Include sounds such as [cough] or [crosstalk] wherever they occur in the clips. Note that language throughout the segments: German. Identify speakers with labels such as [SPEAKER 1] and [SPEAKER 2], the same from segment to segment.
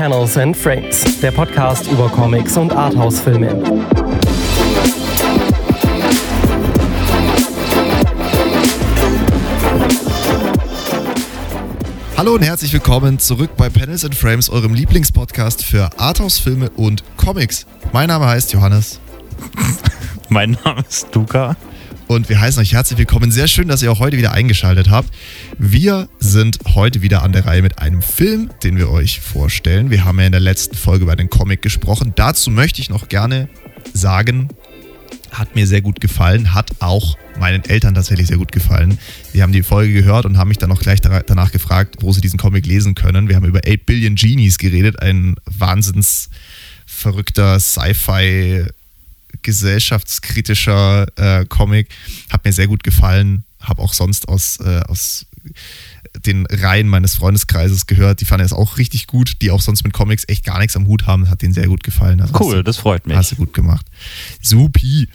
[SPEAKER 1] Panels and Frames, der Podcast über Comics und Arthouse-Filme.
[SPEAKER 2] Hallo und herzlich willkommen zurück bei Panels and Frames, eurem Lieblingspodcast für Arthouse-Filme und Comics. Mein Name heißt Johannes.
[SPEAKER 3] mein Name ist Luca.
[SPEAKER 2] Und wir heißen euch herzlich willkommen. Sehr schön, dass ihr auch heute wieder eingeschaltet habt. Wir sind heute wieder an der Reihe mit einem Film, den wir euch vorstellen. Wir haben ja in der letzten Folge über den Comic gesprochen. Dazu möchte ich noch gerne sagen, hat mir sehr gut gefallen, hat auch meinen Eltern tatsächlich sehr gut gefallen. Die haben die Folge gehört und haben mich dann auch gleich danach gefragt, wo sie diesen Comic lesen können. Wir haben über 8 Billion Genies geredet, ein wahnsinns verrückter Sci-Fi gesellschaftskritischer äh, Comic. Hat mir sehr gut gefallen. Habe auch sonst aus, äh, aus den Reihen meines Freundeskreises gehört. Die fanden es auch richtig gut, die auch sonst mit Comics echt gar nichts am Hut haben. Hat denen sehr gut gefallen.
[SPEAKER 3] Also cool, du, das freut mich.
[SPEAKER 2] Hast du gut gemacht. Supi.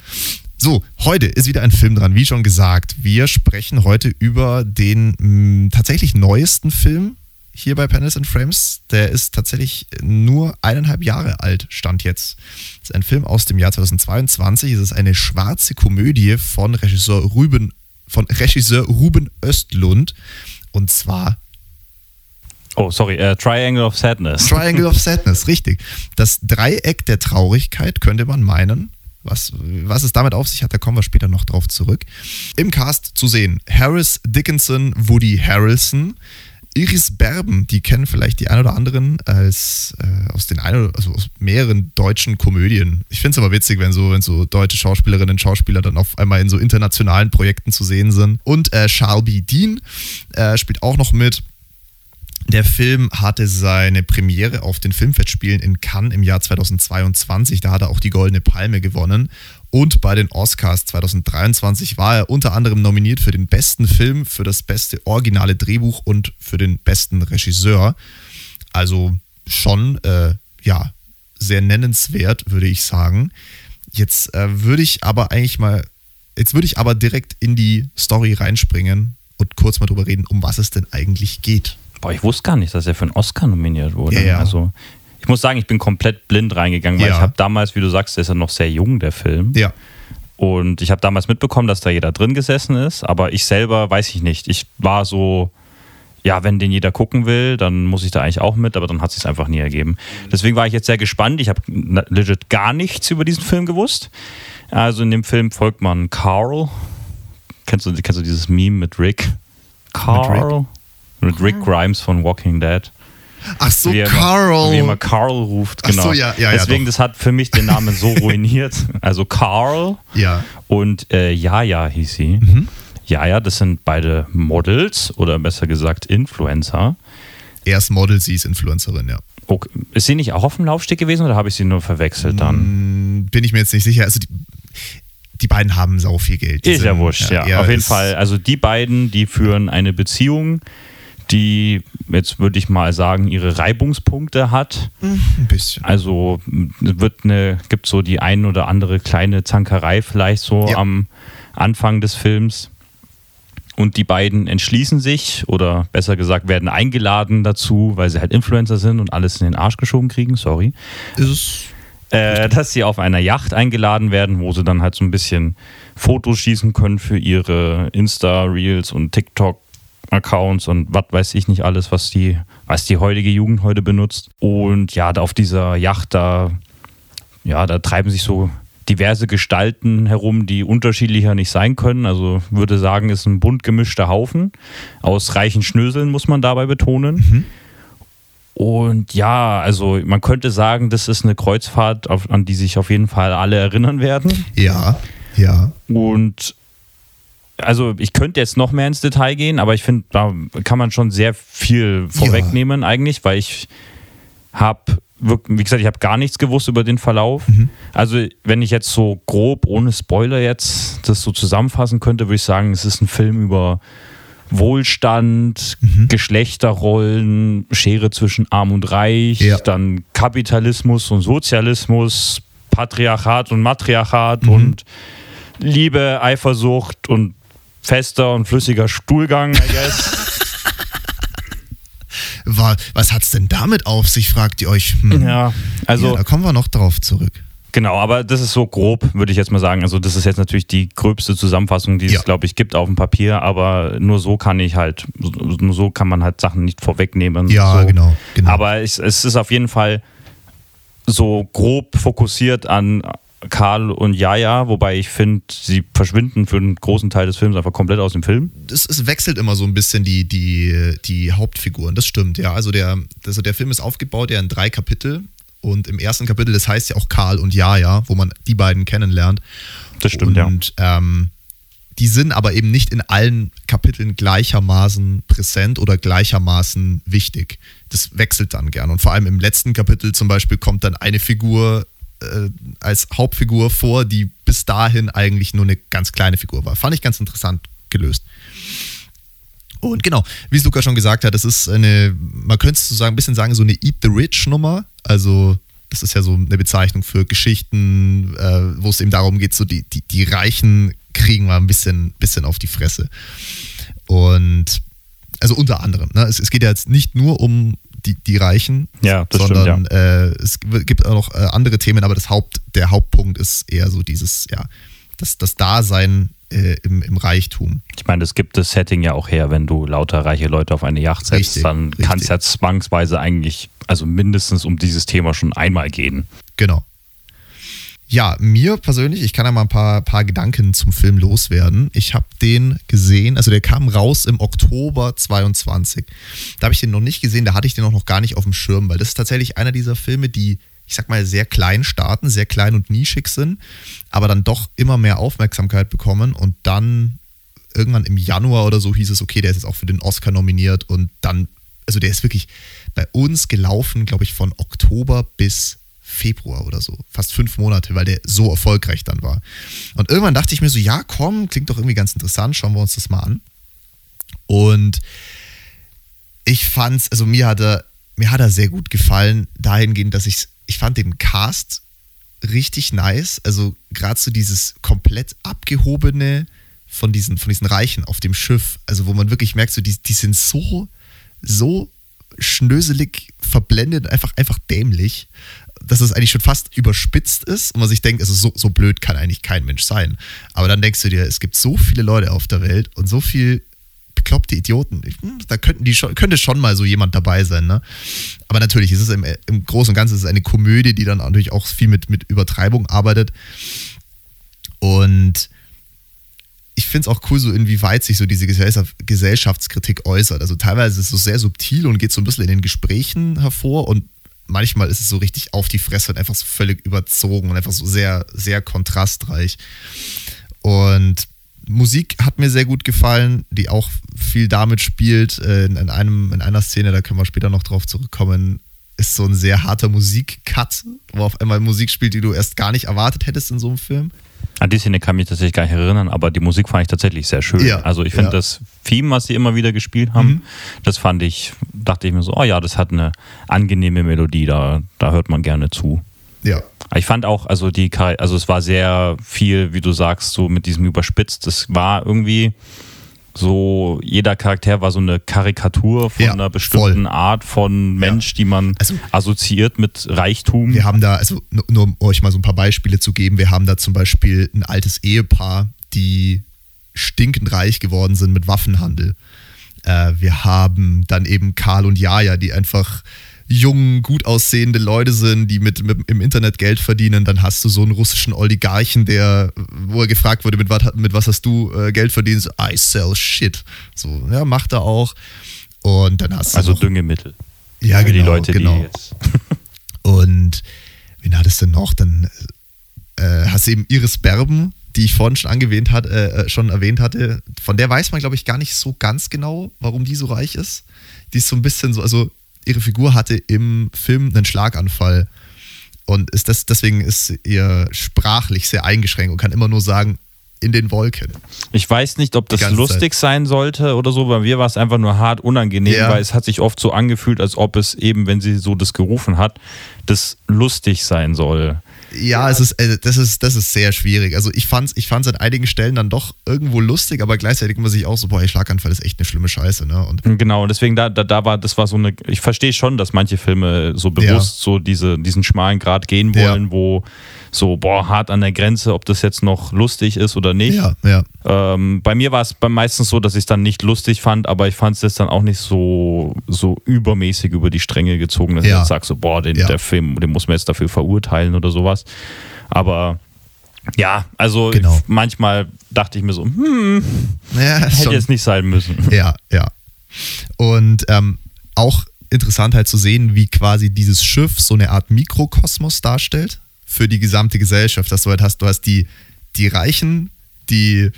[SPEAKER 2] So, heute ist wieder ein Film dran, wie schon gesagt. Wir sprechen heute über den mh, tatsächlich neuesten Film hier bei Panels and Frames. Der ist tatsächlich nur eineinhalb Jahre alt, stand jetzt. Das ist ein Film aus dem Jahr 2022. Es ist eine schwarze Komödie von Regisseur Ruben, von Regisseur Ruben Östlund. Und zwar
[SPEAKER 3] Oh, sorry, uh, Triangle of Sadness. [laughs]
[SPEAKER 2] Triangle of Sadness, richtig. Das Dreieck der Traurigkeit könnte man meinen. Was, was es damit auf sich hat, da kommen wir später noch drauf zurück. Im Cast zu sehen: Harris Dickinson, Woody Harrelson, Iris Berben, die kennen vielleicht die ein oder anderen als äh, aus den ein also aus mehreren deutschen Komödien. Ich finde es aber witzig, wenn so, wenn so deutsche Schauspielerinnen und Schauspieler dann auf einmal in so internationalen Projekten zu sehen sind. Und äh, Charles Dean äh, spielt auch noch mit. Der Film hatte seine Premiere auf den Filmfestspielen in Cannes im Jahr 2022. Da hat er auch die Goldene Palme gewonnen. Und bei den Oscars 2023 war er unter anderem nominiert für den besten Film, für das beste originale Drehbuch und für den besten Regisseur. Also schon, äh, ja, sehr nennenswert, würde ich sagen. Jetzt äh, würde ich aber eigentlich mal, jetzt würde ich aber direkt in die Story reinspringen und kurz mal drüber reden, um was es denn eigentlich geht.
[SPEAKER 3] Boah, ich wusste gar nicht, dass er für einen Oscar nominiert wurde.
[SPEAKER 2] Ja, ja.
[SPEAKER 3] Also ich muss sagen, ich bin komplett blind reingegangen, weil
[SPEAKER 2] Ja.
[SPEAKER 3] ich habe damals, wie du sagst, der ist ja noch sehr jung, der Film.
[SPEAKER 2] Ja.
[SPEAKER 3] Und ich habe damals mitbekommen, dass da jeder drin gesessen ist, aber ich selber weiß ich nicht. Ich war so, ja, wenn den jeder gucken will, dann muss ich da eigentlich auch mit, aber dann hat es sich einfach nie ergeben. Deswegen war ich jetzt sehr gespannt. Ich habe legit gar nichts über diesen Film gewusst. Also in dem Film folgt man Carl. Kennst du, kennst du dieses Meme mit Rick? Carl? Mit Rick, Grimes von Walking Dead.
[SPEAKER 2] Ach so,
[SPEAKER 3] wie er
[SPEAKER 2] Carl.
[SPEAKER 3] Wie er immer Carl ruft,
[SPEAKER 2] Ach
[SPEAKER 3] genau.
[SPEAKER 2] so, ja, ja, ja,
[SPEAKER 3] Deswegen,
[SPEAKER 2] doch.
[SPEAKER 3] das hat für mich den Namen so ruiniert. [laughs] Also Carl
[SPEAKER 2] Ja.
[SPEAKER 3] und äh, Jaja hieß sie.
[SPEAKER 2] Mhm.
[SPEAKER 3] Jaja, das sind beide Models oder besser gesagt Influencer.
[SPEAKER 2] Er ist Model, sie ist Influencerin, ja.
[SPEAKER 3] Okay. Ist sie nicht auch auf dem Laufsteg gewesen oder habe ich sie nur verwechselt dann?
[SPEAKER 2] Hm, Bin ich mir jetzt nicht sicher. Also die, die beiden haben sau viel Geld. Die
[SPEAKER 3] Ist ja
[SPEAKER 2] sind-
[SPEAKER 3] wurscht, ja.
[SPEAKER 2] er
[SPEAKER 3] Auf jeden Fall. Also die beiden, die führen eine Beziehung, die, jetzt würde ich mal sagen, ihre Reibungspunkte hat.
[SPEAKER 2] Ein bisschen.
[SPEAKER 3] Also wird eine, gibt so die ein oder andere kleine Zankerei vielleicht so
[SPEAKER 2] Ja.
[SPEAKER 3] am Anfang des Films. Und die beiden entschließen sich oder besser gesagt werden eingeladen dazu, weil sie halt Influencer sind und alles in den Arsch geschoben kriegen, sorry,
[SPEAKER 2] Ist
[SPEAKER 3] äh, dass sie auf einer Yacht eingeladen werden, wo sie dann halt so ein bisschen Fotos schießen können für ihre Insta-Reels und TikTok-Accounts und was weiß ich nicht alles, was die, was die heutige Jugend heute benutzt. Und ja, da auf dieser Yacht, da, ja, da treiben sich so diverse Gestalten herum, die unterschiedlicher nicht sein können. Also würde sagen, ist ein bunt gemischter Haufen aus reichen Schnöseln, muss man dabei betonen. Und ja, also man könnte sagen, das ist eine Kreuzfahrt, auf, an die sich auf jeden Fall alle erinnern werden.
[SPEAKER 2] ja, ja.
[SPEAKER 3] Und also ich könnte jetzt noch mehr ins Detail gehen, aber ich finde, da kann man schon sehr viel vorwegnehmen eigentlich, weil ich habe, wie gesagt, ich habe gar nichts gewusst über den Verlauf. Also wenn ich jetzt so grob, ohne Spoiler jetzt, das so zusammenfassen könnte, würde ich sagen, es ist ein Film über Wohlstand, Geschlechterrollen, Schere zwischen Arm und Reich,
[SPEAKER 2] Ja.
[SPEAKER 3] dann Kapitalismus und Sozialismus, Patriarchat und Matriarchat und Liebe, Eifersucht und fester und flüssiger Stuhlgang, I guess. [laughs]
[SPEAKER 2] Wa- Was hat's denn damit auf sich, fragt ihr euch. Hm.
[SPEAKER 3] Ja, also
[SPEAKER 2] ja, da kommen wir noch drauf zurück.
[SPEAKER 3] Genau, aber das ist so grob, würde ich jetzt mal sagen. Also das ist jetzt natürlich die gröbste Zusammenfassung, die
[SPEAKER 2] Ja.
[SPEAKER 3] es, glaube ich, gibt auf dem Papier, aber nur so kann ich halt, nur so kann man halt Sachen nicht vorwegnehmen.
[SPEAKER 2] Ja,
[SPEAKER 3] so.
[SPEAKER 2] genau, genau.
[SPEAKER 3] Aber es, es ist auf jeden Fall so grob fokussiert an Karl und Jaja, wobei ich finde, sie verschwinden für einen großen Teil des Films einfach komplett aus dem Film.
[SPEAKER 2] es, es wechselt immer so ein bisschen die, die, die Hauptfiguren, das stimmt, ja. Also der, also der Film ist aufgebaut ja in drei Kapitel. Und im ersten Kapitel, das heißt ja auch Karl und Jaja, wo man die beiden kennenlernt.
[SPEAKER 3] Das stimmt, ja.
[SPEAKER 2] und, ähm, die sind aber eben nicht in allen Kapiteln gleichermaßen präsent oder gleichermaßen wichtig. Das wechselt dann gern. Und vor allem im letzten Kapitel zum Beispiel kommt dann eine Figur äh, als Hauptfigur vor, die bis dahin eigentlich nur eine ganz kleine Figur war. Fand ich ganz interessant gelöst. Und genau, wie es Luca schon gesagt hat, das ist eine, man könnte es so sagen, ein bisschen sagen, so eine Eat the Rich Nummer. Also, das ist ja so eine Bezeichnung für Geschichten, äh, wo es eben darum geht, so die, die, die Reichen kriegen mal ein bisschen, bisschen auf die Fresse. Und also unter anderem, ne? es, es geht ja jetzt nicht nur um die, die Reichen,
[SPEAKER 3] Ja, das
[SPEAKER 2] sondern
[SPEAKER 3] stimmt,
[SPEAKER 2] äh, es gibt auch noch äh, andere Themen, aber das Haupt, der Hauptpunkt ist eher so dieses, ja, das, das Dasein äh, im, im Reichtum.
[SPEAKER 3] Ich meine, es gibt das Setting ja auch her, wenn du lauter reiche Leute auf eine Yacht setzt,
[SPEAKER 2] Richtig,
[SPEAKER 3] dann kann es ja zwangsweise eigentlich, also mindestens um dieses Thema schon einmal gehen.
[SPEAKER 2] Genau. Ja, mir persönlich, ich kann ja mal ein paar, paar Gedanken zum Film loswerden. Ich habe den gesehen, also der kam raus im Oktober 22. Da habe ich den noch nicht gesehen, da hatte ich den auch noch gar nicht auf dem Schirm, weil das ist tatsächlich einer dieser Filme, die, ich sag mal, sehr klein starten, sehr klein und nischig sind, aber dann doch immer mehr Aufmerksamkeit bekommen und dann irgendwann im Januar oder so hieß es, okay, der ist jetzt auch für den Oscar nominiert und dann, also der ist wirklich bei uns gelaufen, glaube ich, von Oktober bis Februar oder so. Fast fünf Monate, weil der so erfolgreich dann war. Und irgendwann dachte ich mir so, ja, komm, klingt doch irgendwie ganz interessant, schauen wir uns das mal an. Und ich fand's, also mir hat er, mir hat er sehr gut gefallen, dahingehend, dass ich, ich fand den Cast richtig nice. Also gerade so dieses komplett abgehobene von diesen, von diesen Reichen auf dem Schiff, also wo man wirklich merkt, so die, die sind so, so schnöselig, verblendet, einfach, einfach dämlich, dass es eigentlich schon fast überspitzt ist und man sich denkt, also so, so blöd kann eigentlich kein Mensch sein. Aber dann denkst du dir, es gibt so viele Leute auf der Welt und so viel bekloppte Idioten. Hm, Da könnten die schon, könnte schon mal so jemand dabei sein, ne? Aber natürlich ist es im, im Großen und Ganzen ist es eine Komödie, die dann natürlich auch viel mit, mit Übertreibung arbeitet. Und ich finde es auch cool, so inwieweit sich so diese Gesellschaft, Gesellschaftskritik äußert. Also teilweise ist es so sehr subtil und geht so ein bisschen in den Gesprächen hervor und manchmal ist es so richtig auf die Fresse und einfach so völlig überzogen und einfach so sehr, sehr kontrastreich. Und Musik hat mir sehr gut gefallen, die auch viel damit spielt. Äh, In, in, einem, in einer Szene, da können wir später noch drauf zurückkommen, ist so ein sehr harter Musikcut, wo auf einmal Musik spielt, die du erst gar nicht erwartet hättest in so einem Film.
[SPEAKER 3] An die Szene kann ich mich tatsächlich gar nicht erinnern, aber die Musik fand ich tatsächlich sehr schön.
[SPEAKER 2] Ja,
[SPEAKER 3] also ich finde
[SPEAKER 2] ja.
[SPEAKER 3] das Theme, was sie immer wieder gespielt haben,
[SPEAKER 2] Mhm.
[SPEAKER 3] das fand ich, dachte ich mir so, oh ja, das hat eine angenehme Melodie, da, da hört man gerne zu.
[SPEAKER 2] Ja.
[SPEAKER 3] Ich fand auch, also die, also es war sehr viel, wie du sagst, so mit diesem überspitzt. Es war irgendwie so, jeder Charakter war so eine Karikatur von
[SPEAKER 2] Ja,
[SPEAKER 3] einer bestimmten
[SPEAKER 2] voll.
[SPEAKER 3] Art von Mensch, die man
[SPEAKER 2] Also-
[SPEAKER 3] assoziiert mit Reichtum.
[SPEAKER 2] Wir haben da, also nur, nur um euch mal so ein paar Beispiele zu geben, wir haben da zum Beispiel ein altes Ehepaar, die stinkend reich geworden sind mit Waffenhandel. Äh, wir haben dann eben Karl und Jaja, die einfach jung, gut aussehende Leute sind, die mit, mit im Internet Geld verdienen. Dann hast du so einen russischen Oligarchen, der, wo er gefragt wurde, mit, wat, mit was hast du äh, Geld verdient? So, I sell shit. So, ja, macht er auch. Und dann hast du
[SPEAKER 3] also
[SPEAKER 2] noch,
[SPEAKER 3] Düngemittel.
[SPEAKER 2] ja,
[SPEAKER 3] Für
[SPEAKER 2] genau,
[SPEAKER 3] die Leute,
[SPEAKER 2] genau.
[SPEAKER 3] die jetzt. [laughs]
[SPEAKER 2] Und wen hattest du noch? Dann äh, hast du eben Iris Berben, die ich vorhin schon, angewähnt hat, äh, äh, schon erwähnt hatte. Von der weiß man, glaube ich, gar nicht so ganz genau, warum die so reich ist. Die ist so ein bisschen so, also ihre Figur hatte im Film einen Schlaganfall und ist das, deswegen ist ihr sprachlich sehr eingeschränkt und kann immer nur sagen, in den Wolken.
[SPEAKER 3] Ich weiß nicht, ob das lustig sein sollte oder so. Bei mir war es einfach nur hart unangenehm,
[SPEAKER 2] Ja.
[SPEAKER 3] weil es hat sich oft so angefühlt, als ob es eben, wenn sie so das gerufen hat, das lustig sein soll.
[SPEAKER 2] Ja, es ist, äh, das, ist, das ist sehr schwierig. Also ich fand es ich fand's an einigen Stellen dann doch irgendwo lustig, aber gleichzeitig muss ich auch so, boah, ey, Schlaganfall ist echt eine schlimme Scheiße. Ne? Und
[SPEAKER 3] Genau, deswegen da, da, da war, das war so eine, ich verstehe schon, dass manche Filme so bewusst so diese, diesen schmalen Grad gehen
[SPEAKER 2] Ja.
[SPEAKER 3] wollen, wo so, boah, hart an der Grenze, ob das jetzt noch lustig ist oder nicht.
[SPEAKER 2] ja, ja.
[SPEAKER 3] Ähm, bei mir war es meistens so, dass ich es dann nicht lustig fand, aber ich fand es jetzt dann auch nicht so, so übermäßig über die Stränge gezogen, dass
[SPEAKER 2] Ja.
[SPEAKER 3] ich jetzt sage, so, boah, den,
[SPEAKER 2] Ja.
[SPEAKER 3] der Film, den muss man jetzt dafür verurteilen oder sowas. Aber ja, also
[SPEAKER 2] Genau.
[SPEAKER 3] manchmal dachte ich mir so, hm,
[SPEAKER 2] ja [laughs]
[SPEAKER 3] hätte
[SPEAKER 2] schon.
[SPEAKER 3] jetzt nicht sein müssen.
[SPEAKER 2] Ja, ja. Und ähm, auch interessant halt zu sehen, wie quasi dieses Schiff so eine Art Mikrokosmos darstellt für die gesamte Gesellschaft. Dass du halt hast, du hast die, die Reichen, die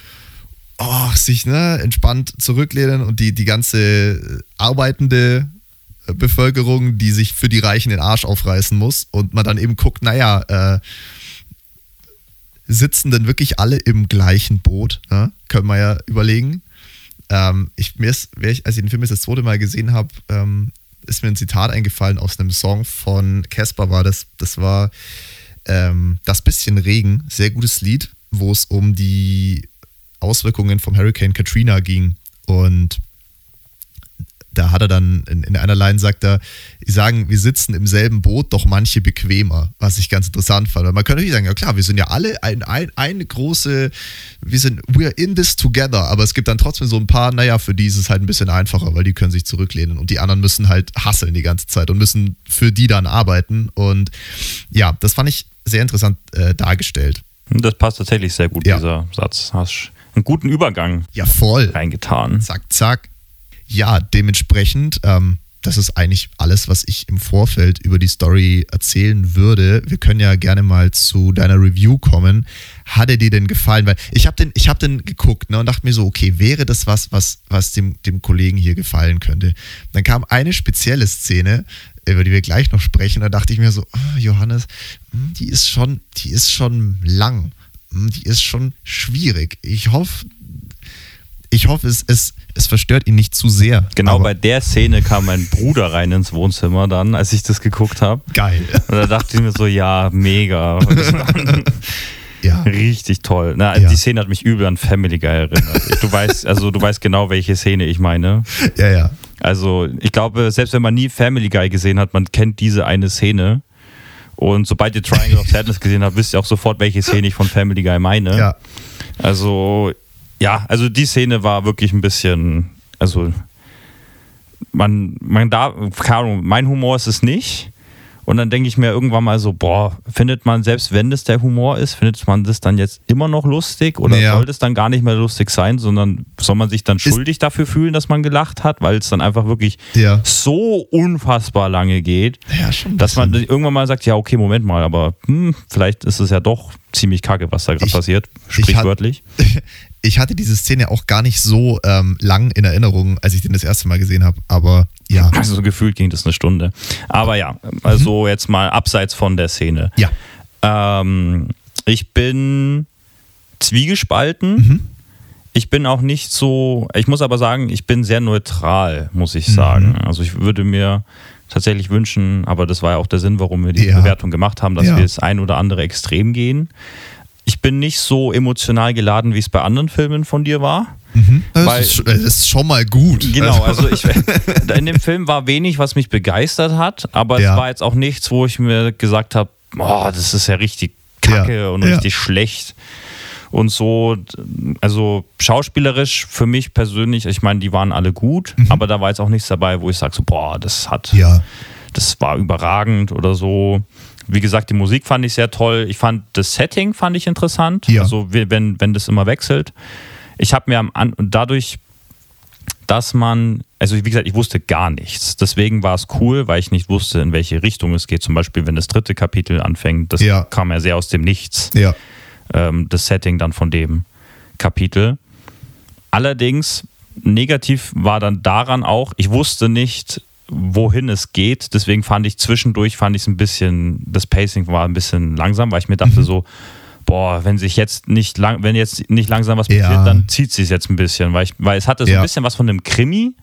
[SPEAKER 2] oh, sich ne, entspannt zurücklehnen und die, die ganze äh, arbeitende äh, Bevölkerung, die sich für die Reichen den Arsch aufreißen muss und man dann eben guckt, naja, äh, sitzen denn wirklich alle im gleichen Boot? Ne? Können wir ja überlegen. Ähm, ich, mir ist, ich, als ich den Film jetzt das zweite Mal gesehen habe, ähm, ist mir ein Zitat eingefallen aus einem Song von Casper war das. Das war ähm, Das bisschen Regen, sehr gutes Lied, wo es um die Auswirkungen vom Hurricane Katrina ging. Und da hat er dann in, in einer Line sagt er, die sagen, wir sitzen im selben Boot, doch manche bequemer, was ich ganz interessant fand. Weil man könnte natürlich sagen, ja klar, wir sind ja alle ein, ein, eine große, wir sind, we're in this together, aber es gibt dann trotzdem so ein paar, naja, für die ist es halt ein bisschen einfacher, weil die können sich zurücklehnen und die anderen müssen halt hasseln die ganze Zeit und müssen für die dann arbeiten. Und ja, das fand ich sehr interessant äh, dargestellt.
[SPEAKER 3] Das passt tatsächlich sehr gut,
[SPEAKER 2] Ja.
[SPEAKER 3] dieser Satz. Hast einen guten Übergang
[SPEAKER 2] Ja, voll.
[SPEAKER 3] reingetan.
[SPEAKER 2] Zack, zack. Ja, dementsprechend, ähm, das ist eigentlich alles, was ich im Vorfeld über die Story erzählen würde. Wir können ja gerne mal zu deiner Review kommen. Hat er dir denn gefallen? Weil ich habe den, ich hab den geguckt ne, und dachte mir so, okay, wäre das was, was, was dem, dem Kollegen hier gefallen könnte? Dann kam eine spezielle Szene, über die wir gleich noch sprechen. Da dachte ich mir so, ah, Johannes, hm, die ist schon, die ist schon lang. Hm, Die ist schon schwierig. Ich hoffe, ich hoffe, es, es, es verstört ihn nicht zu sehr.
[SPEAKER 3] Genau bei der Szene kam mein Bruder rein ins Wohnzimmer dann, als ich das geguckt habe.
[SPEAKER 2] Geil.
[SPEAKER 3] Und da dachte ich mir so, ja, mega. [laughs]
[SPEAKER 2] Ja.
[SPEAKER 3] Richtig toll. Na, also
[SPEAKER 2] Ja.
[SPEAKER 3] Die Szene hat mich übel an Family Guy erinnert. Du weißt, also du weißt genau, welche Szene ich meine.
[SPEAKER 2] Ja, ja.
[SPEAKER 3] Also ich glaube, selbst wenn man nie Family Guy gesehen hat, man kennt diese eine Szene. Und sobald ihr Triangle of Sadness gesehen habt, wisst ihr auch sofort, welche Szene ich von Family Guy meine.
[SPEAKER 2] Ja.
[SPEAKER 3] Also, ja, also die Szene war wirklich ein bisschen, also man, man da, keine Ahnung, mein Humor ist es nicht. Und dann denke ich mir irgendwann mal so, boah, findet man, selbst wenn das der Humor ist, findet man das dann jetzt immer noch lustig oder
[SPEAKER 2] Ja.
[SPEAKER 3] soll das dann gar nicht mehr lustig sein, sondern soll man sich dann schuldig dafür fühlen, dass man gelacht hat, weil es dann einfach wirklich
[SPEAKER 2] Ja.
[SPEAKER 3] so unfassbar lange geht,
[SPEAKER 2] Ja,
[SPEAKER 3] dass man irgendwann mal sagt, ja, okay, Moment mal, aber hm, vielleicht ist es ja doch ziemlich kacke, was da gerade passiert,
[SPEAKER 2] ich hat-
[SPEAKER 3] sprichwörtlich. [laughs]
[SPEAKER 2] Ich hatte diese Szene auch gar nicht so ähm, lang in Erinnerung, als ich den das erste Mal gesehen habe. Aber ja.
[SPEAKER 3] Also so gefühlt ging das eine Stunde. Aber ja, also jetzt mal abseits von der Szene.
[SPEAKER 2] Ja.
[SPEAKER 3] Ähm, ich bin zwiegespalten.
[SPEAKER 2] Mhm.
[SPEAKER 3] Ich bin auch nicht so, ich muss aber sagen, ich bin sehr neutral, muss
[SPEAKER 2] Mhm.
[SPEAKER 3] ich sagen. Also ich würde mir tatsächlich wünschen, aber das war ja auch der Sinn, warum wir die
[SPEAKER 2] Ja.
[SPEAKER 3] Bewertung gemacht haben, dass
[SPEAKER 2] Ja.
[SPEAKER 3] wir das ein oder andere Extrem gehen. Ich bin nicht so emotional geladen, wie es bei anderen Filmen von dir war.
[SPEAKER 2] Das,
[SPEAKER 3] Weil-
[SPEAKER 2] ist, sch- das ist schon mal gut.
[SPEAKER 3] Genau, also ich, [laughs] in dem Film war wenig, was mich begeistert hat, aber
[SPEAKER 2] Ja.
[SPEAKER 3] es war jetzt auch nichts, wo ich mir gesagt habe, oh, das ist ja richtig kacke und richtig schlecht. Und so, also schauspielerisch für mich persönlich, ich meine, die waren alle gut, aber da war jetzt auch nichts dabei, wo ich sage, so, boah, das hat,
[SPEAKER 2] Mhm. Ja.
[SPEAKER 3] das war überragend oder so. Wie gesagt, die Musik fand ich sehr toll. Ich fand das Setting fand ich interessant.
[SPEAKER 2] Ja.
[SPEAKER 3] Also wenn, wenn das immer wechselt. Ich habe mir am und dadurch, dass man, also wie gesagt, ich wusste gar nichts. Deswegen war es cool, weil ich nicht wusste, in welche Richtung es geht. Zum Beispiel, wenn das dritte Kapitel anfängt, das
[SPEAKER 2] Ja.
[SPEAKER 3] kam ja sehr aus dem Nichts
[SPEAKER 2] Ja.
[SPEAKER 3] Ähm, das Setting dann von dem Kapitel. Allerdings, negativ war dann daran auch, ich wusste nicht, wohin es geht. Deswegen fand ich zwischendurch, fand ich es ein bisschen, das Pacing war ein bisschen langsam, weil ich mir
[SPEAKER 2] Mhm.
[SPEAKER 3] dachte so, boah, wenn sich jetzt nicht lang, wenn jetzt nicht langsam was
[SPEAKER 2] Ja.
[SPEAKER 3] passiert, dann zieht sich jetzt ein bisschen, weil ich, weil es hatte so
[SPEAKER 2] Ja.
[SPEAKER 3] ein bisschen was von einem Krimi,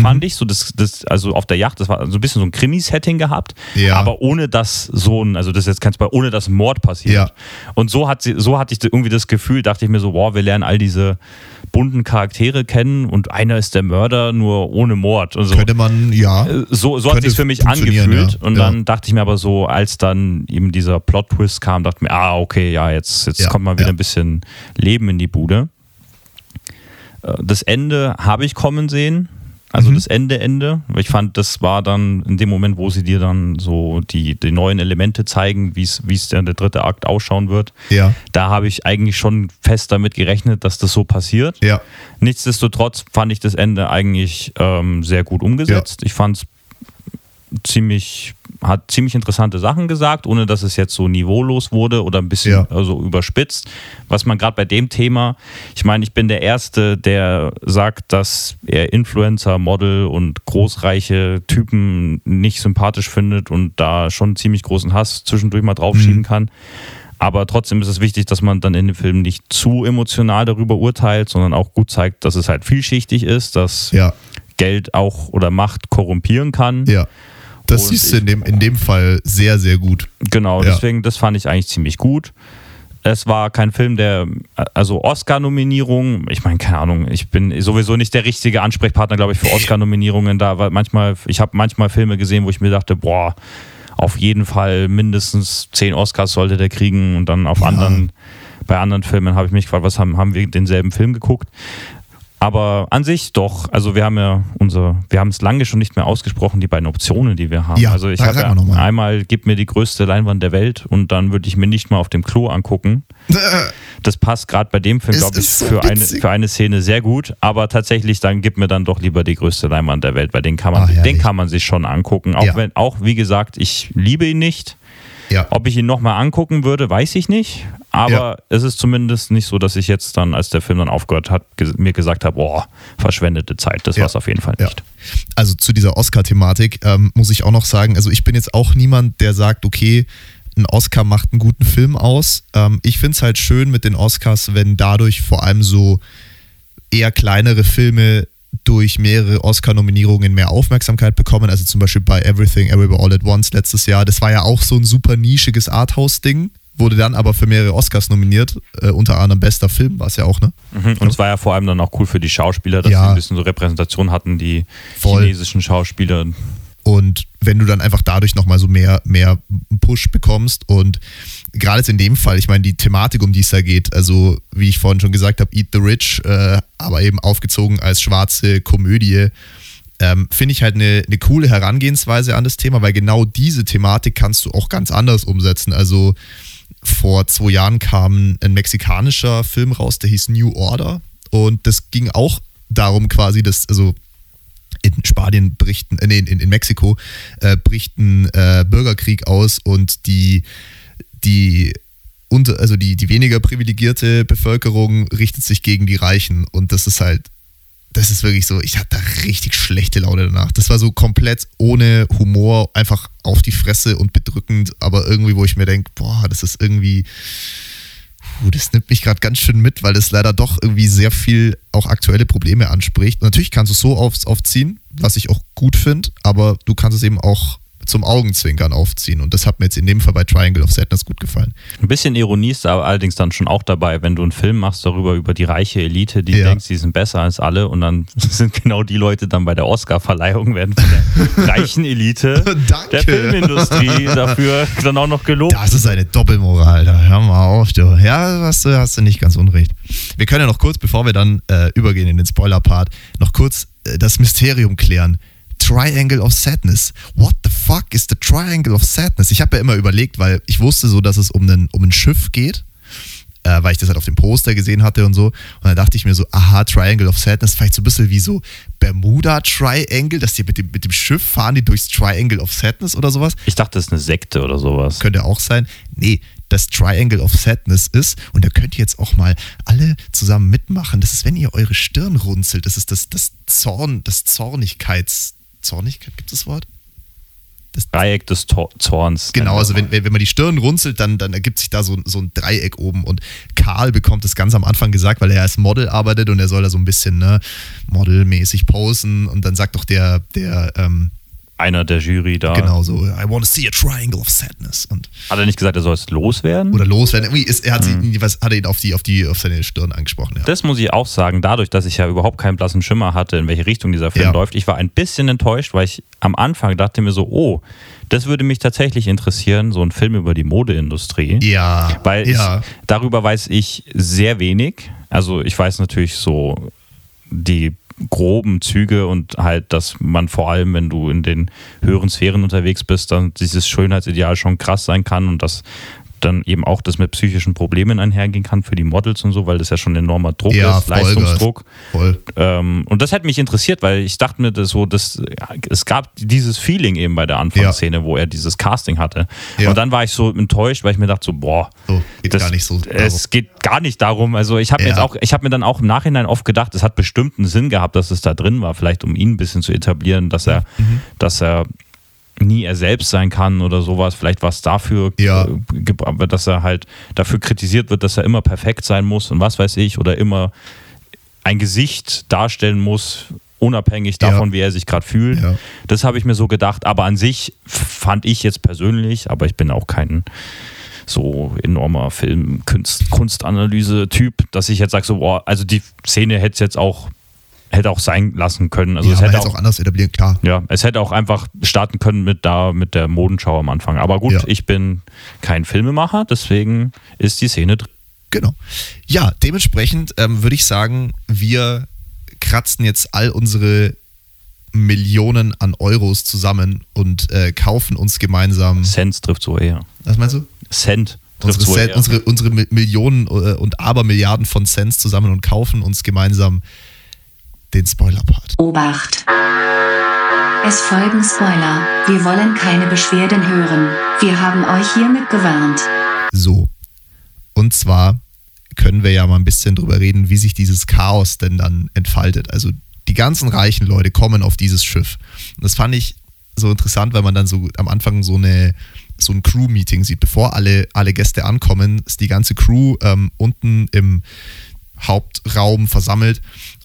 [SPEAKER 3] fand
[SPEAKER 2] Mhm.
[SPEAKER 3] ich. So das, das, also auf der Yacht, das war so ein bisschen so ein Krimi-Setting gehabt,
[SPEAKER 2] Ja.
[SPEAKER 3] aber ohne dass so ein, also das ist jetzt kein Spoiler, ohne dass Mord passiert.
[SPEAKER 2] Ja.
[SPEAKER 3] Und so hat sie, so hatte ich irgendwie das Gefühl, dachte ich mir so, wow, wir lernen all diese bunten Charaktere kennen und einer ist der Mörder, nur ohne Mord. Und so.
[SPEAKER 2] Könnte man, ja.
[SPEAKER 3] Äh, so, so hat sich für mich angefühlt.
[SPEAKER 2] ja.
[SPEAKER 3] Und dann dachte ich mir aber so, als dann eben dieser Plot-Twist kam, dachte ich mir, ah, okay, ja, jetzt, jetzt kommt mal wieder ein bisschen Leben in die Bude. Äh, Das Ende habe ich kommen sehen. Also
[SPEAKER 2] Mhm.
[SPEAKER 3] das Ende, Ende. Ich fand, das war dann in dem Moment, wo sie dir dann so die, die neuen Elemente zeigen, wie es dann der dritte Akt ausschauen wird.
[SPEAKER 2] Ja.
[SPEAKER 3] Da habe ich eigentlich schon fest damit gerechnet, dass das so passiert.
[SPEAKER 2] Ja.
[SPEAKER 3] Nichtsdestotrotz fand ich das Ende eigentlich ähm, sehr gut umgesetzt. Ich fand es ziemlich, hat ziemlich interessante Sachen gesagt, ohne dass es jetzt so niveaulos wurde oder ein bisschen
[SPEAKER 2] Ja.
[SPEAKER 3] also überspitzt. Was man gerade bei dem Thema, ich meine, ich bin der Erste, der sagt, dass er Influencer, Model und großreiche Typen nicht sympathisch findet und da schon ziemlich großen Hass zwischendurch mal draufschieben
[SPEAKER 2] Mhm.
[SPEAKER 3] kann. Aber trotzdem ist es wichtig, dass man dann in dem Film nicht zu emotional darüber urteilt, sondern auch gut zeigt, dass es halt vielschichtig ist, dass
[SPEAKER 2] Ja.
[SPEAKER 3] Geld auch oder Macht korrumpieren kann.
[SPEAKER 2] Ja. Das siehst du in dem, in dem Fall sehr, sehr gut.
[SPEAKER 3] Genau,
[SPEAKER 2] Ja.
[SPEAKER 3] deswegen, das fand ich eigentlich ziemlich gut. Es war kein Film, der, also Oscar-Nominierung, ich meine, keine Ahnung, ich bin sowieso nicht der richtige Ansprechpartner, glaube ich, für Oscar-Nominierungen da, weil manchmal, ich habe manchmal Filme gesehen, wo ich mir dachte, boah, auf jeden Fall mindestens zehn Oscars sollte der kriegen und dann auf
[SPEAKER 2] Ja.
[SPEAKER 3] anderen, bei anderen Filmen habe ich mich gefragt, was haben, haben wir denselben Film geguckt? Aber an sich doch, also wir haben ja unser, wir haben es lange schon nicht mehr ausgesprochen, die beiden Optionen, die wir haben.
[SPEAKER 2] Ja,
[SPEAKER 3] also ich habe ja einmal, gib mir die größte Leinwand der Welt und dann würde ich mir nicht mal auf dem Klo angucken. Das passt gerade bei dem Film, glaube ich,
[SPEAKER 2] so
[SPEAKER 3] für, eine, für eine Szene sehr gut. Aber tatsächlich, dann gib mir dann doch lieber die größte Leinwand der Welt, weil den kann man,
[SPEAKER 2] Ah,
[SPEAKER 3] den kann man sich schon angucken. Auch
[SPEAKER 2] Ja.
[SPEAKER 3] wenn, auch wie gesagt, ich liebe ihn nicht.
[SPEAKER 2] Ja.
[SPEAKER 3] Ob ich ihn nochmal angucken würde, weiß ich nicht. Aber
[SPEAKER 2] Ja.
[SPEAKER 3] es ist zumindest nicht so, dass ich jetzt dann, als der Film dann aufgehört hat, mir gesagt habe, boah, verschwendete Zeit. Das
[SPEAKER 2] Ja.
[SPEAKER 3] war es auf jeden Fall nicht.
[SPEAKER 2] Also zu dieser Oscar-Thematik ähm, muss ich auch noch sagen, also ich bin jetzt auch niemand, der sagt, okay, ein Oscar macht einen guten Film aus. Ähm, ich finde es halt schön mit den Oscars, wenn dadurch vor allem so eher kleinere Filme durch mehrere Oscar-Nominierungen mehr Aufmerksamkeit bekommen. Also zum Beispiel bei Everything Everywhere All at Once letztes Jahr. Das war ja auch so ein super nischiges Arthouse-Ding, wurde dann aber für mehrere Oscars nominiert. Äh, unter anderem bester Film war es ja auch, ne?
[SPEAKER 3] Mhm. Und es war ja vor allem dann auch cool für die Schauspieler, dass
[SPEAKER 2] Ja.
[SPEAKER 3] sie ein bisschen so Repräsentation hatten, die
[SPEAKER 2] Voll.
[SPEAKER 3] chinesischen Schauspieler.
[SPEAKER 2] Und wenn du dann einfach dadurch nochmal so mehr, mehr Push bekommst und gerade jetzt in dem Fall, ich meine, die Thematik, um die es da geht, also wie ich vorhin schon gesagt habe, Eat the Rich, äh, aber eben aufgezogen als schwarze Komödie, ähm, finde ich halt eine, eine coole Herangehensweise an das Thema, weil genau diese Thematik kannst du auch ganz anders umsetzen. Also vor zwei Jahren kam ein mexikanischer Film raus, der hieß New Order und das ging auch darum quasi, dass, also in Spanien bricht, äh, nee, in, in Mexiko äh, bricht ein äh, Bürgerkrieg aus und die, die, unter, also die, die weniger privilegierte Bevölkerung richtet sich gegen die Reichen und das ist halt, das ist wirklich so, ich hatte da richtig schlechte Laune danach. Das war so komplett ohne Humor, einfach auf die Fresse und bedrückend, aber irgendwie, wo ich mir denke, boah, das ist irgendwie, puh, das nimmt mich gerade ganz schön mit, weil das leider doch irgendwie sehr viel auch aktuelle Probleme anspricht. Natürlich kannst du es so auf, aufziehen, was ich auch gut finde, aber du kannst es eben auch zum Augenzwinkern aufziehen. Und das hat mir jetzt in dem Fall bei Triangle of Sadness gut gefallen.
[SPEAKER 3] Ein bisschen Ironie ist da allerdings dann schon auch dabei, wenn du einen Film machst darüber, über die reiche Elite, die
[SPEAKER 2] Ja.
[SPEAKER 3] denkt, sie sind besser als alle und dann [laughs] sind genau die Leute dann bei der Oscar-Verleihung, werden von der [laughs] reichen Elite [laughs] der Filmindustrie dafür dann auch noch gelobt.
[SPEAKER 2] Das ist eine Doppelmoral, da hör mal auf, du. Ja, hast du, hast du nicht ganz unrecht. Wir können ja noch kurz, bevor wir dann äh, übergehen in den Spoiler-Part, noch kurz äh, das Mysterium klären. Triangle of Sadness. What the fuck is the Triangle of Sadness? Ich habe ja immer überlegt, weil ich wusste so, dass es um, einen, um ein Schiff geht, äh, weil ich das halt auf dem Poster gesehen hatte und so. Und dann dachte ich mir so, aha, Triangle of Sadness, vielleicht so ein bisschen wie so Bermuda Triangle, dass die mit dem, mit dem Schiff fahren, die durchs Triangle of Sadness oder sowas.
[SPEAKER 3] Ich dachte, das ist eine Sekte oder sowas.
[SPEAKER 2] Könnte auch sein. Nee, das Triangle of Sadness ist, und da könnt ihr jetzt auch mal alle zusammen mitmachen, das ist, wenn ihr eure Stirn runzelt, das ist das, das Zorn, das Zornigkeits, Zornigkeit, gibt es das Wort? das
[SPEAKER 3] Dreieck des Tor Zorns.
[SPEAKER 2] Genau, also wenn, wenn man die Stirn runzelt, dann, dann ergibt sich da so, so ein Dreieck oben. Und Karl bekommt das ganz am Anfang gesagt, weil er als Model arbeitet und er soll da so ein bisschen ne, modelmäßig posen. Und dann sagt doch der, der ähm,
[SPEAKER 3] einer der Jury da.
[SPEAKER 2] Genau so, I want to see a triangle of sadness. Und
[SPEAKER 3] hat er nicht gesagt, er soll es loswerden?
[SPEAKER 2] Oder loswerden. Irgendwie ist, er hat, mhm. sie, was, hat er ihn auf, die, auf, die, auf seine Stirn angesprochen. Ja.
[SPEAKER 3] Das muss ich auch sagen, dadurch, dass ich ja überhaupt keinen blassen Schimmer hatte, in welche Richtung dieser Film
[SPEAKER 2] Ja.
[SPEAKER 3] läuft. Ich war ein bisschen enttäuscht, weil ich am Anfang dachte mir so, oh, das würde mich tatsächlich interessieren, so ein Film über die Modeindustrie.
[SPEAKER 2] Ja.
[SPEAKER 3] Weil
[SPEAKER 2] ja.
[SPEAKER 3] ich, darüber weiß ich sehr wenig. Also ich weiß natürlich so die groben Züge und halt, dass man vor allem, wenn du in den höheren Sphären unterwegs bist, dann dieses Schönheitsideal schon krass sein kann und dass dann eben auch das mit psychischen Problemen einhergehen kann für die Models und so, weil das ja schon ein enormer Druck
[SPEAKER 2] Ja,
[SPEAKER 3] ist,
[SPEAKER 2] Vollgas.
[SPEAKER 3] Leistungsdruck.
[SPEAKER 2] Voll.
[SPEAKER 3] Ähm, und das hat mich interessiert, weil ich dachte mir, das so, das, es gab dieses Feeling eben bei der Anfangsszene, wo er dieses Casting hatte.
[SPEAKER 2] Ja.
[SPEAKER 3] Und dann war ich so enttäuscht, weil ich mir dachte so, boah,
[SPEAKER 2] So, geht gar nicht so
[SPEAKER 3] Es geht gar nicht darum. Also ich habe mir
[SPEAKER 2] Ja.
[SPEAKER 3] jetzt auch, ich habe mir dann auch im Nachhinein oft gedacht, es hat bestimmt einen Sinn gehabt, dass es da drin war, vielleicht um ihn ein bisschen zu etablieren, dass er,
[SPEAKER 2] Mhm.
[SPEAKER 3] dass er nie er selbst sein kann oder sowas. Vielleicht war es dafür,
[SPEAKER 2] Ja.
[SPEAKER 3] äh, dass er halt dafür kritisiert wird, dass er immer perfekt sein muss und was weiß ich oder immer ein Gesicht darstellen muss, unabhängig
[SPEAKER 2] Ja.
[SPEAKER 3] davon, wie er sich gerade fühlt.
[SPEAKER 2] Ja.
[SPEAKER 3] Das habe ich mir so gedacht. Aber an sich fand ich jetzt persönlich, aber ich bin auch kein so enormer Film-Kunstanalyse-Typ, dass ich jetzt sage, so, boah, also die Szene hätte es jetzt auch, hätte auch sein lassen können. Also
[SPEAKER 2] ja,
[SPEAKER 3] es hätte auch,
[SPEAKER 2] auch anders etablieren, klar.
[SPEAKER 3] ja, es hätte auch einfach starten können mit da, mit der Modenschau am Anfang. Aber gut,
[SPEAKER 2] Ja.
[SPEAKER 3] ich bin kein Filmemacher, deswegen ist die Szene drin.
[SPEAKER 2] Genau. Ja, dementsprechend ähm, würde ich sagen, wir kratzen jetzt all unsere Millionen an Euros zusammen und äh, kaufen uns gemeinsam.
[SPEAKER 3] Cent trifft so eher.
[SPEAKER 2] Was meinst du?
[SPEAKER 3] Cent trifft
[SPEAKER 2] Unsere,
[SPEAKER 3] so
[SPEAKER 2] Cent,
[SPEAKER 3] eher.
[SPEAKER 2] unsere, unsere Mi- Millionen äh, und Abermilliarden von Cents zusammen und kaufen uns gemeinsam den Spoiler-Part.
[SPEAKER 4] Obacht! Es folgen Spoiler. Wir wollen keine Beschwerden hören. Wir haben euch hiermit gewarnt.
[SPEAKER 2] So. Und zwar können wir ja mal ein bisschen drüber reden, wie sich dieses Chaos denn dann entfaltet. Also die ganzen reichen Leute kommen auf dieses Schiff. Und das fand ich so interessant, weil man dann so am Anfang so eine so ein Crew-Meeting sieht. Bevor alle, alle Gäste ankommen, ist die ganze Crew ähm, unten im Hauptraum versammelt.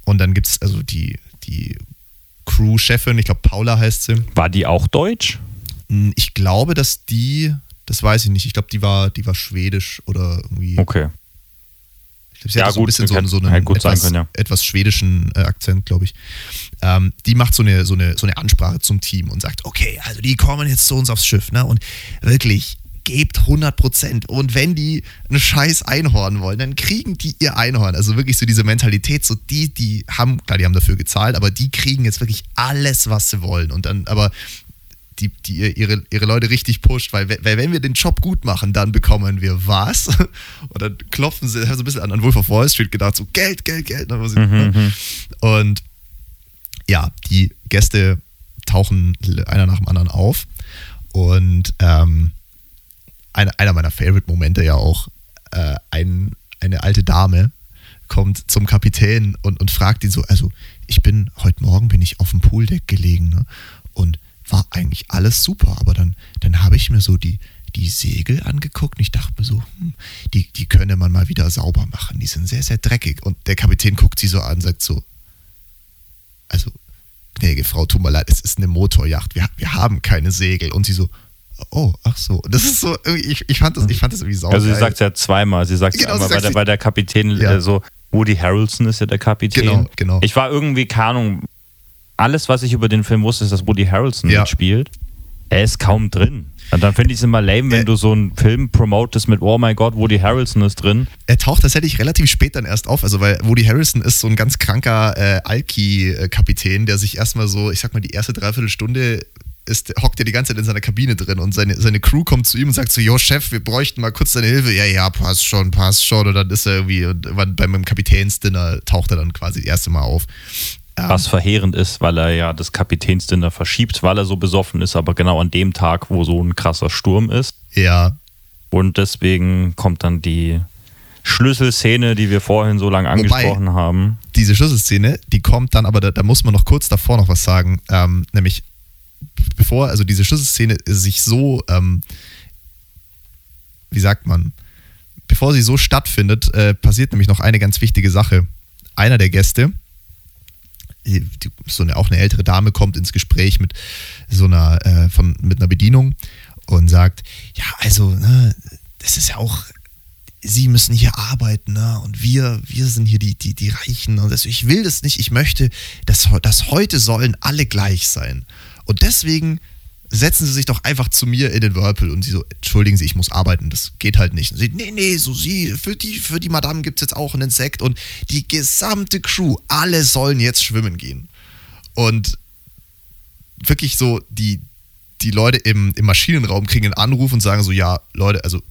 [SPEAKER 2] Und dann gibt es also die, die Crew-Chefin, ich glaube Paula heißt sie.
[SPEAKER 3] War die auch deutsch?
[SPEAKER 2] Hm, Ich glaube, dass die, das weiß ich nicht, ich glaube, die war, die war schwedisch oder irgendwie.
[SPEAKER 3] Okay.
[SPEAKER 2] Ich glaube, sie
[SPEAKER 3] Ja,
[SPEAKER 2] hat so ein bisschen so,
[SPEAKER 3] kann-
[SPEAKER 2] so einen etwas,
[SPEAKER 3] können, ja.
[SPEAKER 2] etwas schwedischen äh, Akzent, glaube ich. Ähm, die macht so eine, so, eine, so eine Ansprache zum Team und sagt, okay, also die kommen jetzt zu uns aufs Schiff, ne? Und wirklich, gebt 100 Prozent. Und wenn die ein scheiß Einhorn wollen, dann kriegen die ihr Einhorn. Also wirklich so diese Mentalität, so die, die haben, klar, die haben dafür gezahlt, aber die kriegen jetzt wirklich alles, was sie wollen. Und dann, aber die, die ihr- ihre, ihre Leute richtig pusht, weil, we- weil wenn wir den Job gut machen, dann bekommen wir was. [laughs] Und dann klopfen sie, ich hab so ein bisschen an, an Wolf of Wall Street gedacht, so Geld, Geld, Geld. Was sie- ne? Und ja, die Gäste tauchen einer nach dem anderen auf. Und ähm, einer, einer meiner Favorite-Momente ja auch, äh, ein, eine alte Dame kommt zum Kapitän und, und fragt ihn so, also ich bin, heute Morgen bin ich auf dem Pooldeck gelegen ne? und war eigentlich alles super, aber dann, dann habe ich mir so die, die Segel angeguckt und ich dachte mir so, hm, die, die könne man mal wieder sauber machen, die sind sehr, sehr dreckig. Und der Kapitän guckt sie so an und sagt so, also, gnädige Frau, tut mir leid, es ist eine Motorjacht, wir, wir haben keine Segel. Und sie so, oh, ach so. Das ist so, ich, ich, fand, das, ich fand das irgendwie sauber.
[SPEAKER 3] Also sie sagt es ja zweimal. Sie sagt es
[SPEAKER 2] Genau,
[SPEAKER 3] einmal, weil der, weil der Kapitän
[SPEAKER 2] Ja.
[SPEAKER 3] äh, so, Woody Harrelson ist ja der Kapitän.
[SPEAKER 2] Genau, genau.
[SPEAKER 3] Ich war irgendwie, keine Ahnung, alles, was ich über den Film wusste, ist, dass Woody Harrelson
[SPEAKER 2] Ja.
[SPEAKER 3] mitspielt. Er ist kaum drin. Und dann finde ich es immer lame, wenn
[SPEAKER 2] Äh,
[SPEAKER 3] du so einen Film promotest mit, oh mein Gott, Woody Harrelson ist drin.
[SPEAKER 2] Er taucht tatsächlich relativ spät dann erst auf, also weil Woody Harrison ist so ein ganz kranker äh, Alki-Kapitän, der sich erstmal so, ich sag mal, die erste Dreiviertelstunde ist, hockt er die ganze Zeit in seiner Kabine drin und seine, seine Crew kommt zu ihm und sagt so, jo Chef, wir bräuchten mal kurz deine Hilfe. Ja, ja, passt schon, passt schon. Und dann ist er irgendwie, und irgendwann beim Kapitänsdinner taucht er dann quasi das erste Mal auf. Ähm,
[SPEAKER 3] Was verheerend ist, weil er ja das Kapitänsdinner verschiebt, weil er so besoffen ist, aber genau an dem Tag, wo so ein krasser Sturm ist.
[SPEAKER 2] Ja,
[SPEAKER 3] Und deswegen kommt dann die Schlüsselszene, die wir vorhin so lange
[SPEAKER 2] Wobei-
[SPEAKER 3] angesprochen haben.
[SPEAKER 2] diese Schlüsselszene, die kommt dann, aber da, da muss man noch kurz davor noch was sagen, ähm, nämlich bevor also diese Schlüsselszene sich so, ähm, wie sagt man, bevor sie so stattfindet, äh, passiert nämlich noch eine ganz wichtige Sache. Einer der Gäste, die, so eine, auch eine ältere Dame, kommt ins Gespräch mit so einer, äh, von, mit einer Bedienung und sagt, ja, also, ne, das ist ja auch, sie müssen hier arbeiten, ne? Und wir, wir sind hier die, die, die Reichen. Und das, ich will das nicht, ich möchte, dass, dass heute sollen alle gleich sein. Und deswegen setzen Sie sich doch einfach zu mir in den Whirlpool und sie so, entschuldigen Sie, ich muss arbeiten, das geht halt nicht. Und sie, nee, nee, so Sie, für die, für die Madame gibt es jetzt auch einen Sekt und die gesamte Crew, alle sollen jetzt schwimmen gehen. Und wirklich so, die, die Leute im, im Maschinenraum kriegen einen Anruf und sagen so, ja, Leute, also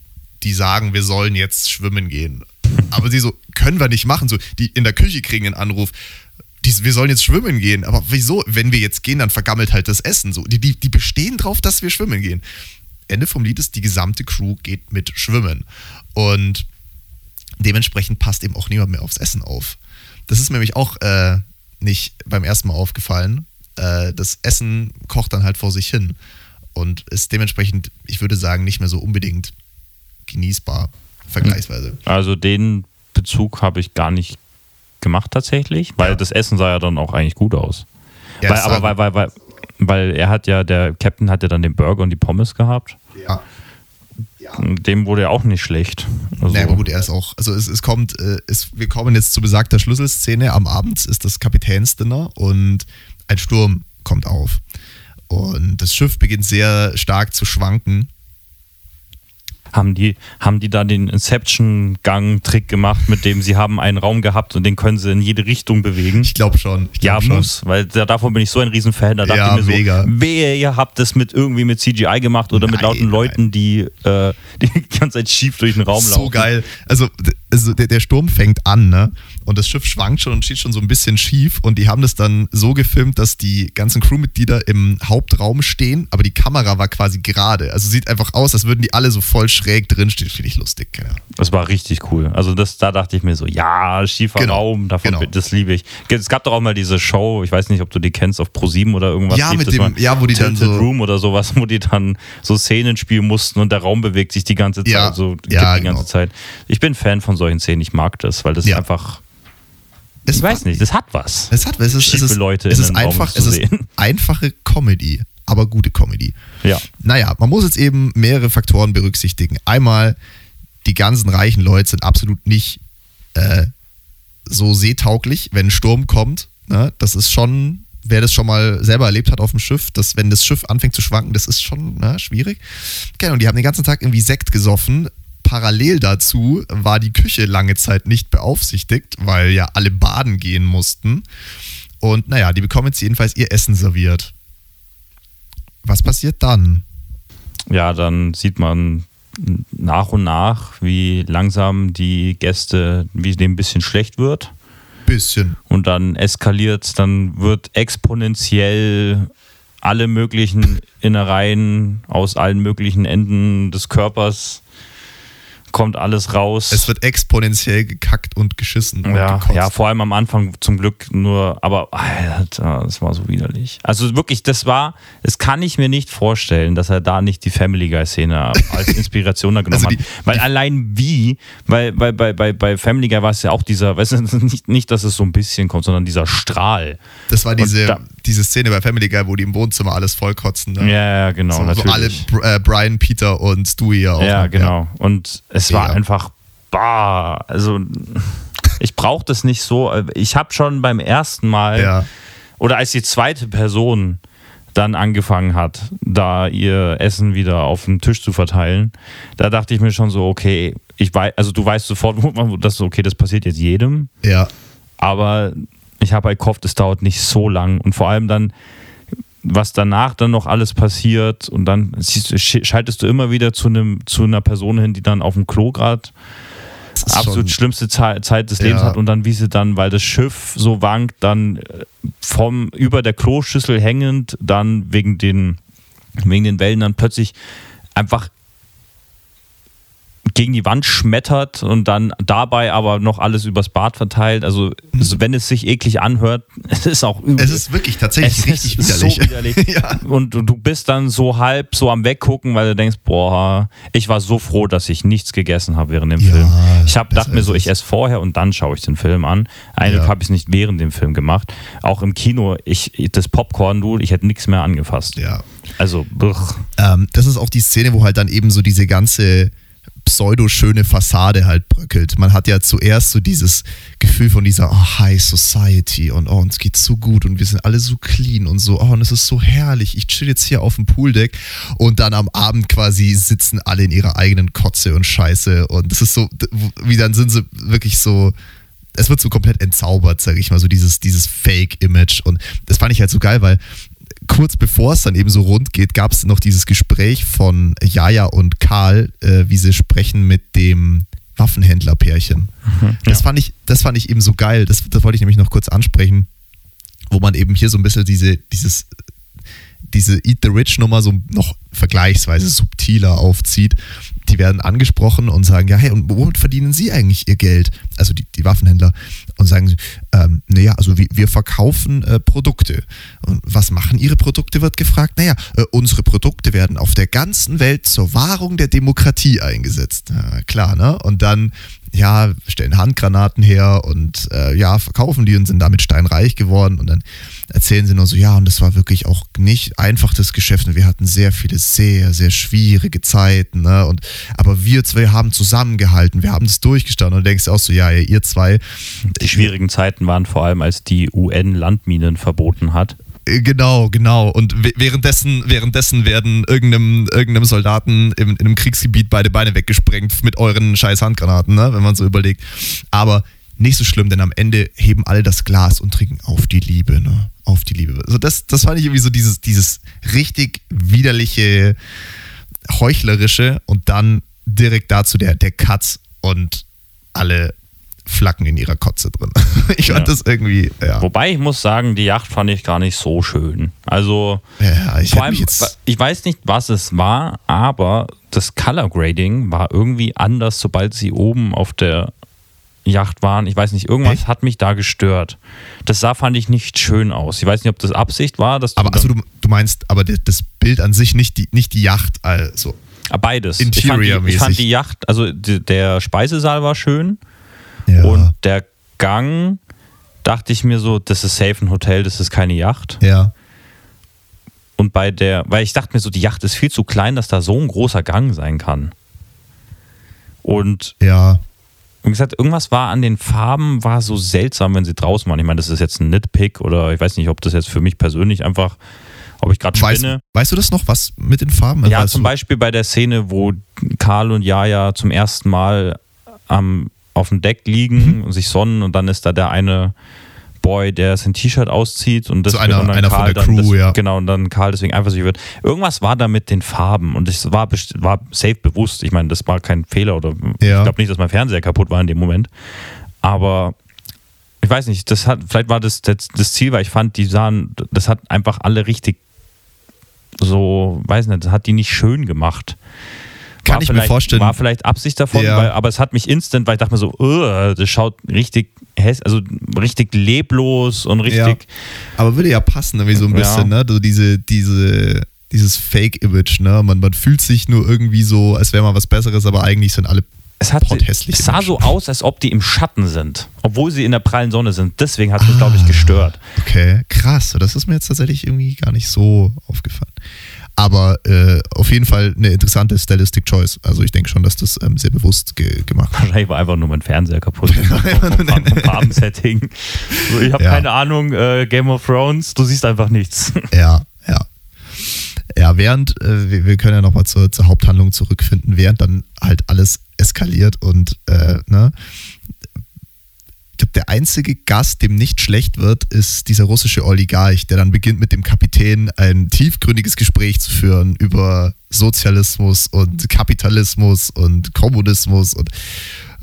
[SPEAKER 2] die sagen, wir sollen jetzt schwimmen gehen. Aber sie so, können wir nicht machen. So, die in der Küche kriegen einen Anruf, die, wir sollen jetzt schwimmen gehen. Aber wieso? Wenn wir jetzt gehen, dann vergammelt halt das Essen. So, die, die, die bestehen drauf, dass wir schwimmen gehen. Ende vom Lied ist, die gesamte Crew geht mit schwimmen. Und dementsprechend passt eben auch niemand mehr aufs Essen auf. Das ist mir nämlich auch äh, nicht beim ersten Mal aufgefallen. Äh, das Essen kocht dann halt vor sich hin und ist dementsprechend, ich würde sagen, nicht mehr so unbedingt genießbar, vergleichsweise.
[SPEAKER 3] Also den Bezug habe ich gar nicht gemacht tatsächlich, weil
[SPEAKER 2] Ja.
[SPEAKER 3] das Essen sah ja dann auch eigentlich gut aus.
[SPEAKER 2] Ja,
[SPEAKER 3] weil, aber weil, weil, weil, weil er hat ja, der Captain hat ja dann den Burger und die Pommes gehabt.
[SPEAKER 2] Ja.
[SPEAKER 3] Dem wurde ja auch nicht schlecht. Also,
[SPEAKER 2] Nee, aber gut, er ist auch, also es, es kommt, äh, es, wir kommen jetzt zu besagter Schlüsselszene. Am Abend ist das Kapitänsdinner und ein Sturm kommt auf. Und das Schiff beginnt sehr stark zu schwanken.
[SPEAKER 3] Haben, die, haben die da den Inception-Gang-Trick gemacht, mit dem sie haben einen Raum gehabt und den können sie in jede Richtung bewegen.
[SPEAKER 2] Ich glaube schon. Ich
[SPEAKER 3] Ja,
[SPEAKER 2] glaub schon.
[SPEAKER 3] muss, weil da, davon bin ich so ein Riesenfan. Da dachte
[SPEAKER 2] Ja,
[SPEAKER 3] ich mir so,
[SPEAKER 2] mega.
[SPEAKER 3] wehe, ihr habt das mit irgendwie mit CGI gemacht oder mit
[SPEAKER 2] Nein,
[SPEAKER 3] lauten
[SPEAKER 2] nein.
[SPEAKER 3] Leuten, die äh, [laughs] die ganze Zeit schief durch den Raum laufen.
[SPEAKER 2] So geil. Also, also der, der Sturm fängt an, ne? Und das Schiff schwankt schon und steht schon so ein bisschen schief. Und die haben das dann so gefilmt, dass die ganzen Crewmitglieder im Hauptraum stehen, aber die Kamera war quasi gerade. Also sieht einfach aus, als würden die alle so voll schräg drinstehen. Finde ich lustig. Ahnung.
[SPEAKER 3] Das war richtig cool. Also das, da dachte ich mir so, ja, schiefer
[SPEAKER 2] Genau,
[SPEAKER 3] Raum, davon,
[SPEAKER 2] genau.
[SPEAKER 3] das liebe ich. Es gab doch auch mal diese Show, ich weiß nicht, ob du die kennst, auf Pro7 oder irgendwas.
[SPEAKER 2] Ja, mit dem- ja, wo die dann so-
[SPEAKER 3] Room oder sowas, wo die dann so Szenen spielen mussten und der Raum bewegt sich die ganze Zeit,
[SPEAKER 2] Ja,
[SPEAKER 3] so
[SPEAKER 2] ja,
[SPEAKER 3] die ganze
[SPEAKER 2] genau.
[SPEAKER 3] Zeit. Ich bin Fan von solchen Szenen, ich mag das, weil das
[SPEAKER 2] Ja.
[SPEAKER 3] einfach,
[SPEAKER 2] Es
[SPEAKER 3] ich weiß nicht, das hat was.
[SPEAKER 2] Es hat, es ist, es ist,
[SPEAKER 3] Leute
[SPEAKER 2] es ist einfach, es ist [laughs] einfache Comedy, aber gute Comedy.
[SPEAKER 3] Ja.
[SPEAKER 2] Naja, man muss jetzt eben mehrere Faktoren berücksichtigen. Einmal, die ganzen reichen Leute sind absolut nicht äh, so seetauglich, wenn ein Sturm kommt. Ne? Das ist schon, wer das schon mal selber erlebt hat auf dem Schiff, dass wenn das Schiff anfängt zu schwanken, das ist schon ne, schwierig. Genau, und die haben den ganzen Tag irgendwie Sekt gesoffen. Parallel dazu war die Küche lange Zeit nicht beaufsichtigt, weil ja alle baden gehen mussten. Und naja, die bekommen jetzt jedenfalls ihr Essen serviert. Was passiert dann?
[SPEAKER 3] Ja, dann sieht man nach und nach, wie langsam die Gäste, wie dem ein bisschen schlecht wird.
[SPEAKER 2] Bisschen.
[SPEAKER 3] Und dann eskaliert, dann wird exponentiell alle möglichen Innereien aus allen möglichen Enden des Körpers kommt alles raus.
[SPEAKER 2] Es wird exponentiell gekackt und geschissen und
[SPEAKER 3] ja,
[SPEAKER 2] gekotzt.
[SPEAKER 3] ja, vor allem am Anfang zum Glück nur, aber Alter, das war so widerlich. Also wirklich, das war, das kann ich mir nicht vorstellen, dass er da nicht die Family Guy Szene [laughs] als Inspiration da genommen
[SPEAKER 2] Also die-
[SPEAKER 3] hat. Weil allein wie, weil bei, bei, bei, bei Family Guy war es ja auch dieser, weißt du, [laughs] nicht, nicht, dass es so ein bisschen kommt, sondern dieser Strahl.
[SPEAKER 2] Das war diese,
[SPEAKER 3] da-
[SPEAKER 2] diese Szene bei Family Guy, wo die im Wohnzimmer alles vollkotzen. Ne?
[SPEAKER 3] Ja, ja, genau,
[SPEAKER 2] so, so
[SPEAKER 3] natürlich.
[SPEAKER 2] alle Br- äh, Brian, Peter und Stewie ja auch.
[SPEAKER 3] Ja, genau. Und es war
[SPEAKER 2] Mega.
[SPEAKER 3] einfach, bah, also ich brauche das nicht so. Ich habe schon beim ersten Mal
[SPEAKER 2] Ja.
[SPEAKER 3] oder als die zweite Person dann angefangen hat, da ihr Essen wieder auf den Tisch zu verteilen, da dachte ich mir schon so, okay, ich weiß, also du weißt sofort, [laughs] dass okay, das passiert jetzt jedem,
[SPEAKER 2] Ja.
[SPEAKER 3] aber ich habe halt gehofft, es dauert nicht so lang und vor allem dann was danach dann noch alles passiert und dann schaltest du immer wieder zu einem zu einer Person hin, die dann auf dem Klo gerade absolut schlimmste Ze- Zeit des Lebens
[SPEAKER 2] Ja.
[SPEAKER 3] hat und dann wie sie dann, weil das Schiff so wankt, dann äh, vom über der Kloschüssel hängend, dann wegen den wegen den Wellen dann plötzlich einfach gegen die Wand schmettert und dann dabei aber noch alles übers Bad verteilt. Also, also wenn es sich eklig anhört, [laughs] es ist auch übel.
[SPEAKER 2] Es ist wirklich tatsächlich
[SPEAKER 3] Es
[SPEAKER 2] richtig
[SPEAKER 3] ist
[SPEAKER 2] widerlich.
[SPEAKER 3] So widerlich. [laughs]
[SPEAKER 2] Ja.
[SPEAKER 3] Und du bist dann so halb so am Weggucken, weil du denkst, boah, ich war so froh, dass ich nichts gegessen habe während dem
[SPEAKER 2] Ja,
[SPEAKER 3] Film. Ich habe dachte mir so, ich
[SPEAKER 2] es.
[SPEAKER 3] esse vorher und dann schaue ich den Film an. Eigentlich
[SPEAKER 2] Ja.
[SPEAKER 3] habe ich es nicht während dem Film gemacht. Auch im Kino, ich, das Popcorn, du, ich hätte nichts mehr angefasst.
[SPEAKER 2] Ja.
[SPEAKER 3] Also.
[SPEAKER 2] Ähm, das ist auch die Szene, wo halt dann eben so diese ganze pseudo-schöne Fassade halt bröckelt. Man hat ja zuerst so dieses Gefühl von dieser oh, High Society und oh, uns geht's so gut und wir sind alle so clean und so, oh, und es ist so herrlich. Ich chill jetzt hier auf dem Pooldeck und dann am Abend quasi sitzen alle in ihrer eigenen Kotze und Scheiße und das ist so, wie dann sind sie wirklich so, es wird so komplett entzaubert, sage ich mal, so dieses, dieses Fake-Image. Und das fand ich halt so geil, weil kurz bevor es dann eben so rund geht, gab es noch dieses Gespräch von Jaja und Karl, äh, wie sie sprechen mit dem Waffenhändlerpärchen. das,
[SPEAKER 3] ja.
[SPEAKER 2] fand ich, das fand ich eben so geil. Das, das wollte ich nämlich noch kurz ansprechen, wo man eben hier so ein bisschen diese, dieses diese Eat the Rich Nummer so noch vergleichsweise subtiler aufzieht. Die werden angesprochen und sagen, ja, hey, und womit verdienen Sie eigentlich Ihr Geld? Also die, die Waffenhändler. Und sagen, sie, ähm, naja, also wir, wir verkaufen äh, Produkte. Und was machen Ihre Produkte, wird gefragt. Naja, äh, unsere Produkte werden auf der ganzen Welt zur Wahrung der Demokratie eingesetzt. Ja, klar, ne? Und dann, ja, stellen Handgranaten her und äh, ja, verkaufen die und sind damit steinreich geworden. Und dann erzählen sie nur so, ja, und das war wirklich auch nicht einfach das Geschäft. Und wir hatten sehr viele sehr, sehr schwierige Zeiten. Ne? Und, aber wir zwei haben zusammengehalten, wir haben das durchgestanden. Und du denkst auch so, ja, ihr zwei,
[SPEAKER 3] die schwierigen Zeiten waren vor allem, als die UN Landminen verboten hat.
[SPEAKER 2] Äh, Genau, genau. Und währenddessen, währenddessen werden irgendeinem, irgendeinem Soldaten im, in einem Kriegsgebiet beide Beine weggesprengt mit euren scheiß Handgranaten, ne? wenn man so überlegt. Aber nicht so schlimm, denn am Ende heben alle das Glas und trinken auf die Liebe, ne? Auf die Liebe. Also das, das fand ich irgendwie so dieses, dieses richtig widerliche, heuchlerische und dann direkt dazu der, der Cut und alle Flacken in ihrer Kotze drin. [laughs] Ich fand
[SPEAKER 3] Ja.
[SPEAKER 2] das irgendwie, ja.
[SPEAKER 3] Wobei ich muss sagen, die Yacht fand ich gar nicht so schön. Also,
[SPEAKER 2] ja ich
[SPEAKER 3] vor allem, ich weiß nicht, was es war, aber das Color Grading war irgendwie anders, sobald sie oben auf der Yacht waren. Ich weiß nicht, irgendwas
[SPEAKER 2] Echt?
[SPEAKER 3] hat mich da gestört. Das sah, fand ich nicht schön aus. Ich weiß nicht, ob das Absicht war, dass du
[SPEAKER 2] Aber also du, du meinst, aber das Bild an sich, nicht die, nicht die Yacht, also.
[SPEAKER 3] Ah, beides. Ich fand, die, ich
[SPEAKER 2] Interior-mäßig.
[SPEAKER 3] fand die Yacht, also der Speisesaal war schön
[SPEAKER 2] Ja.
[SPEAKER 3] und der Gang dachte ich mir so, das ist safe ein Hotel, das ist keine Yacht.
[SPEAKER 2] ja.
[SPEAKER 3] Und bei der, weil ich dachte mir so, die Yacht ist viel zu klein, dass da so ein großer Gang sein kann. Und
[SPEAKER 2] Ja.
[SPEAKER 3] wie gesagt, irgendwas war an den Farben, war so seltsam, wenn sie draußen waren. Ich meine, das ist jetzt ein Nitpick oder ich weiß nicht, ob das jetzt für mich persönlich einfach, ob ich gerade
[SPEAKER 2] Weißt,
[SPEAKER 3] spinne.
[SPEAKER 2] weißt du das noch, was mit den Farben?
[SPEAKER 3] Ja,
[SPEAKER 2] Weißt
[SPEAKER 3] zum
[SPEAKER 2] du-
[SPEAKER 3] Beispiel bei der Szene, wo Karl und Jaja zum ersten Mal am, auf dem Deck
[SPEAKER 2] Mhm.
[SPEAKER 3] liegen und sich sonnen und dann ist da der eine Boy, der sein T-Shirt auszieht und das
[SPEAKER 2] So einer-
[SPEAKER 3] und dann
[SPEAKER 2] einer von
[SPEAKER 3] Karl
[SPEAKER 2] der
[SPEAKER 3] dann
[SPEAKER 2] Crew,
[SPEAKER 3] das,
[SPEAKER 2] ja.
[SPEAKER 3] Genau, und dann Karl deswegen eifersüchtig wird. Irgendwas war da mit den Farben und es war, war safe bewusst. Ich meine, das war kein Fehler oder
[SPEAKER 2] Ja.
[SPEAKER 3] ich glaube nicht, dass mein Fernseher kaputt war in dem Moment. Aber ich weiß nicht, das hat, vielleicht war das, das das Ziel, weil ich fand, die sahen, das hat einfach alle richtig so, weiß nicht, das hat die nicht schön gemacht.
[SPEAKER 2] Kann
[SPEAKER 3] War
[SPEAKER 2] ich mir
[SPEAKER 3] vielleicht-
[SPEAKER 2] vorstellen.
[SPEAKER 3] War vielleicht Absicht davon,
[SPEAKER 2] Ja.
[SPEAKER 3] weil, aber es hat mich instant, weil ich dachte mir so, "Ugh, das schaut richtig also richtig leblos und richtig.
[SPEAKER 2] Aber würde ja passen, irgendwie so ein
[SPEAKER 3] Ja.
[SPEAKER 2] bisschen, ne? So diese, diese, dieses Fake-Image, ne? Man, man fühlt sich nur irgendwie so, als wäre mal was Besseres, aber eigentlich sind alle
[SPEAKER 3] Es, hat, es sah so aus, als ob die im Schatten sind, obwohl sie in der prallen Sonne sind. Deswegen hat es mich, glaube ich, gestört.
[SPEAKER 2] Okay, krass. Das ist mir jetzt tatsächlich irgendwie gar nicht so aufgefallen. Aber äh, auf jeden Fall eine interessante Stylistic Choice. Also ich denke schon, dass das ähm, sehr bewusst ge gemacht wird.
[SPEAKER 3] Wahrscheinlich war einfach nur mein Fernseher kaputt. [laughs] Farbensetting. So, ich habe
[SPEAKER 2] Ja.
[SPEAKER 3] keine Ahnung, äh, Game of Thrones, du siehst einfach nichts. [laughs]
[SPEAKER 2] Ja, ja. Ja, während, äh, wir, wir können ja nochmal zur, zur Haupthandlung zurückfinden, während dann halt alles eskaliert und, äh, ne, ich glaube, der einzige Gast, dem nicht schlecht wird, ist dieser russische Oligarch, der dann beginnt mit dem Kapitän ein tiefgründiges Gespräch zu führen über Sozialismus und Kapitalismus und Kommunismus und,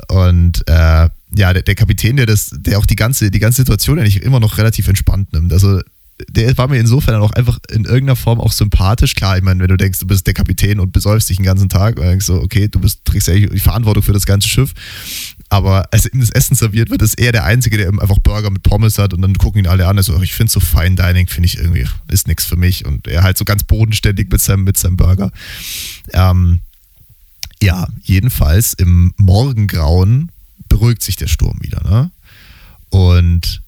[SPEAKER 2] und äh, ja, der, der Kapitän, der das, der auch die ganze, die ganze Situation eigentlich immer noch relativ entspannt nimmt. Also der war mir insofern dann auch einfach in irgendeiner Form auch sympathisch. Klar, ich meine, wenn du denkst, du bist der Kapitän und besäufst dich den ganzen Tag und denkst so, okay, du bist, trägst ja die Verantwortung für das ganze Schiff. Aber als ihm das Essen serviert wird, ist er der Einzige, der eben einfach Burger mit Pommes hat und dann gucken ihn alle an. Also, ich finde so Fine Dining, finde ich irgendwie, ist nichts für mich. Und er halt so ganz bodenständig mit seinem, mit seinem Burger. Ähm, ja, jedenfalls im Morgengrauen beruhigt sich der Sturm wieder. Ne? Und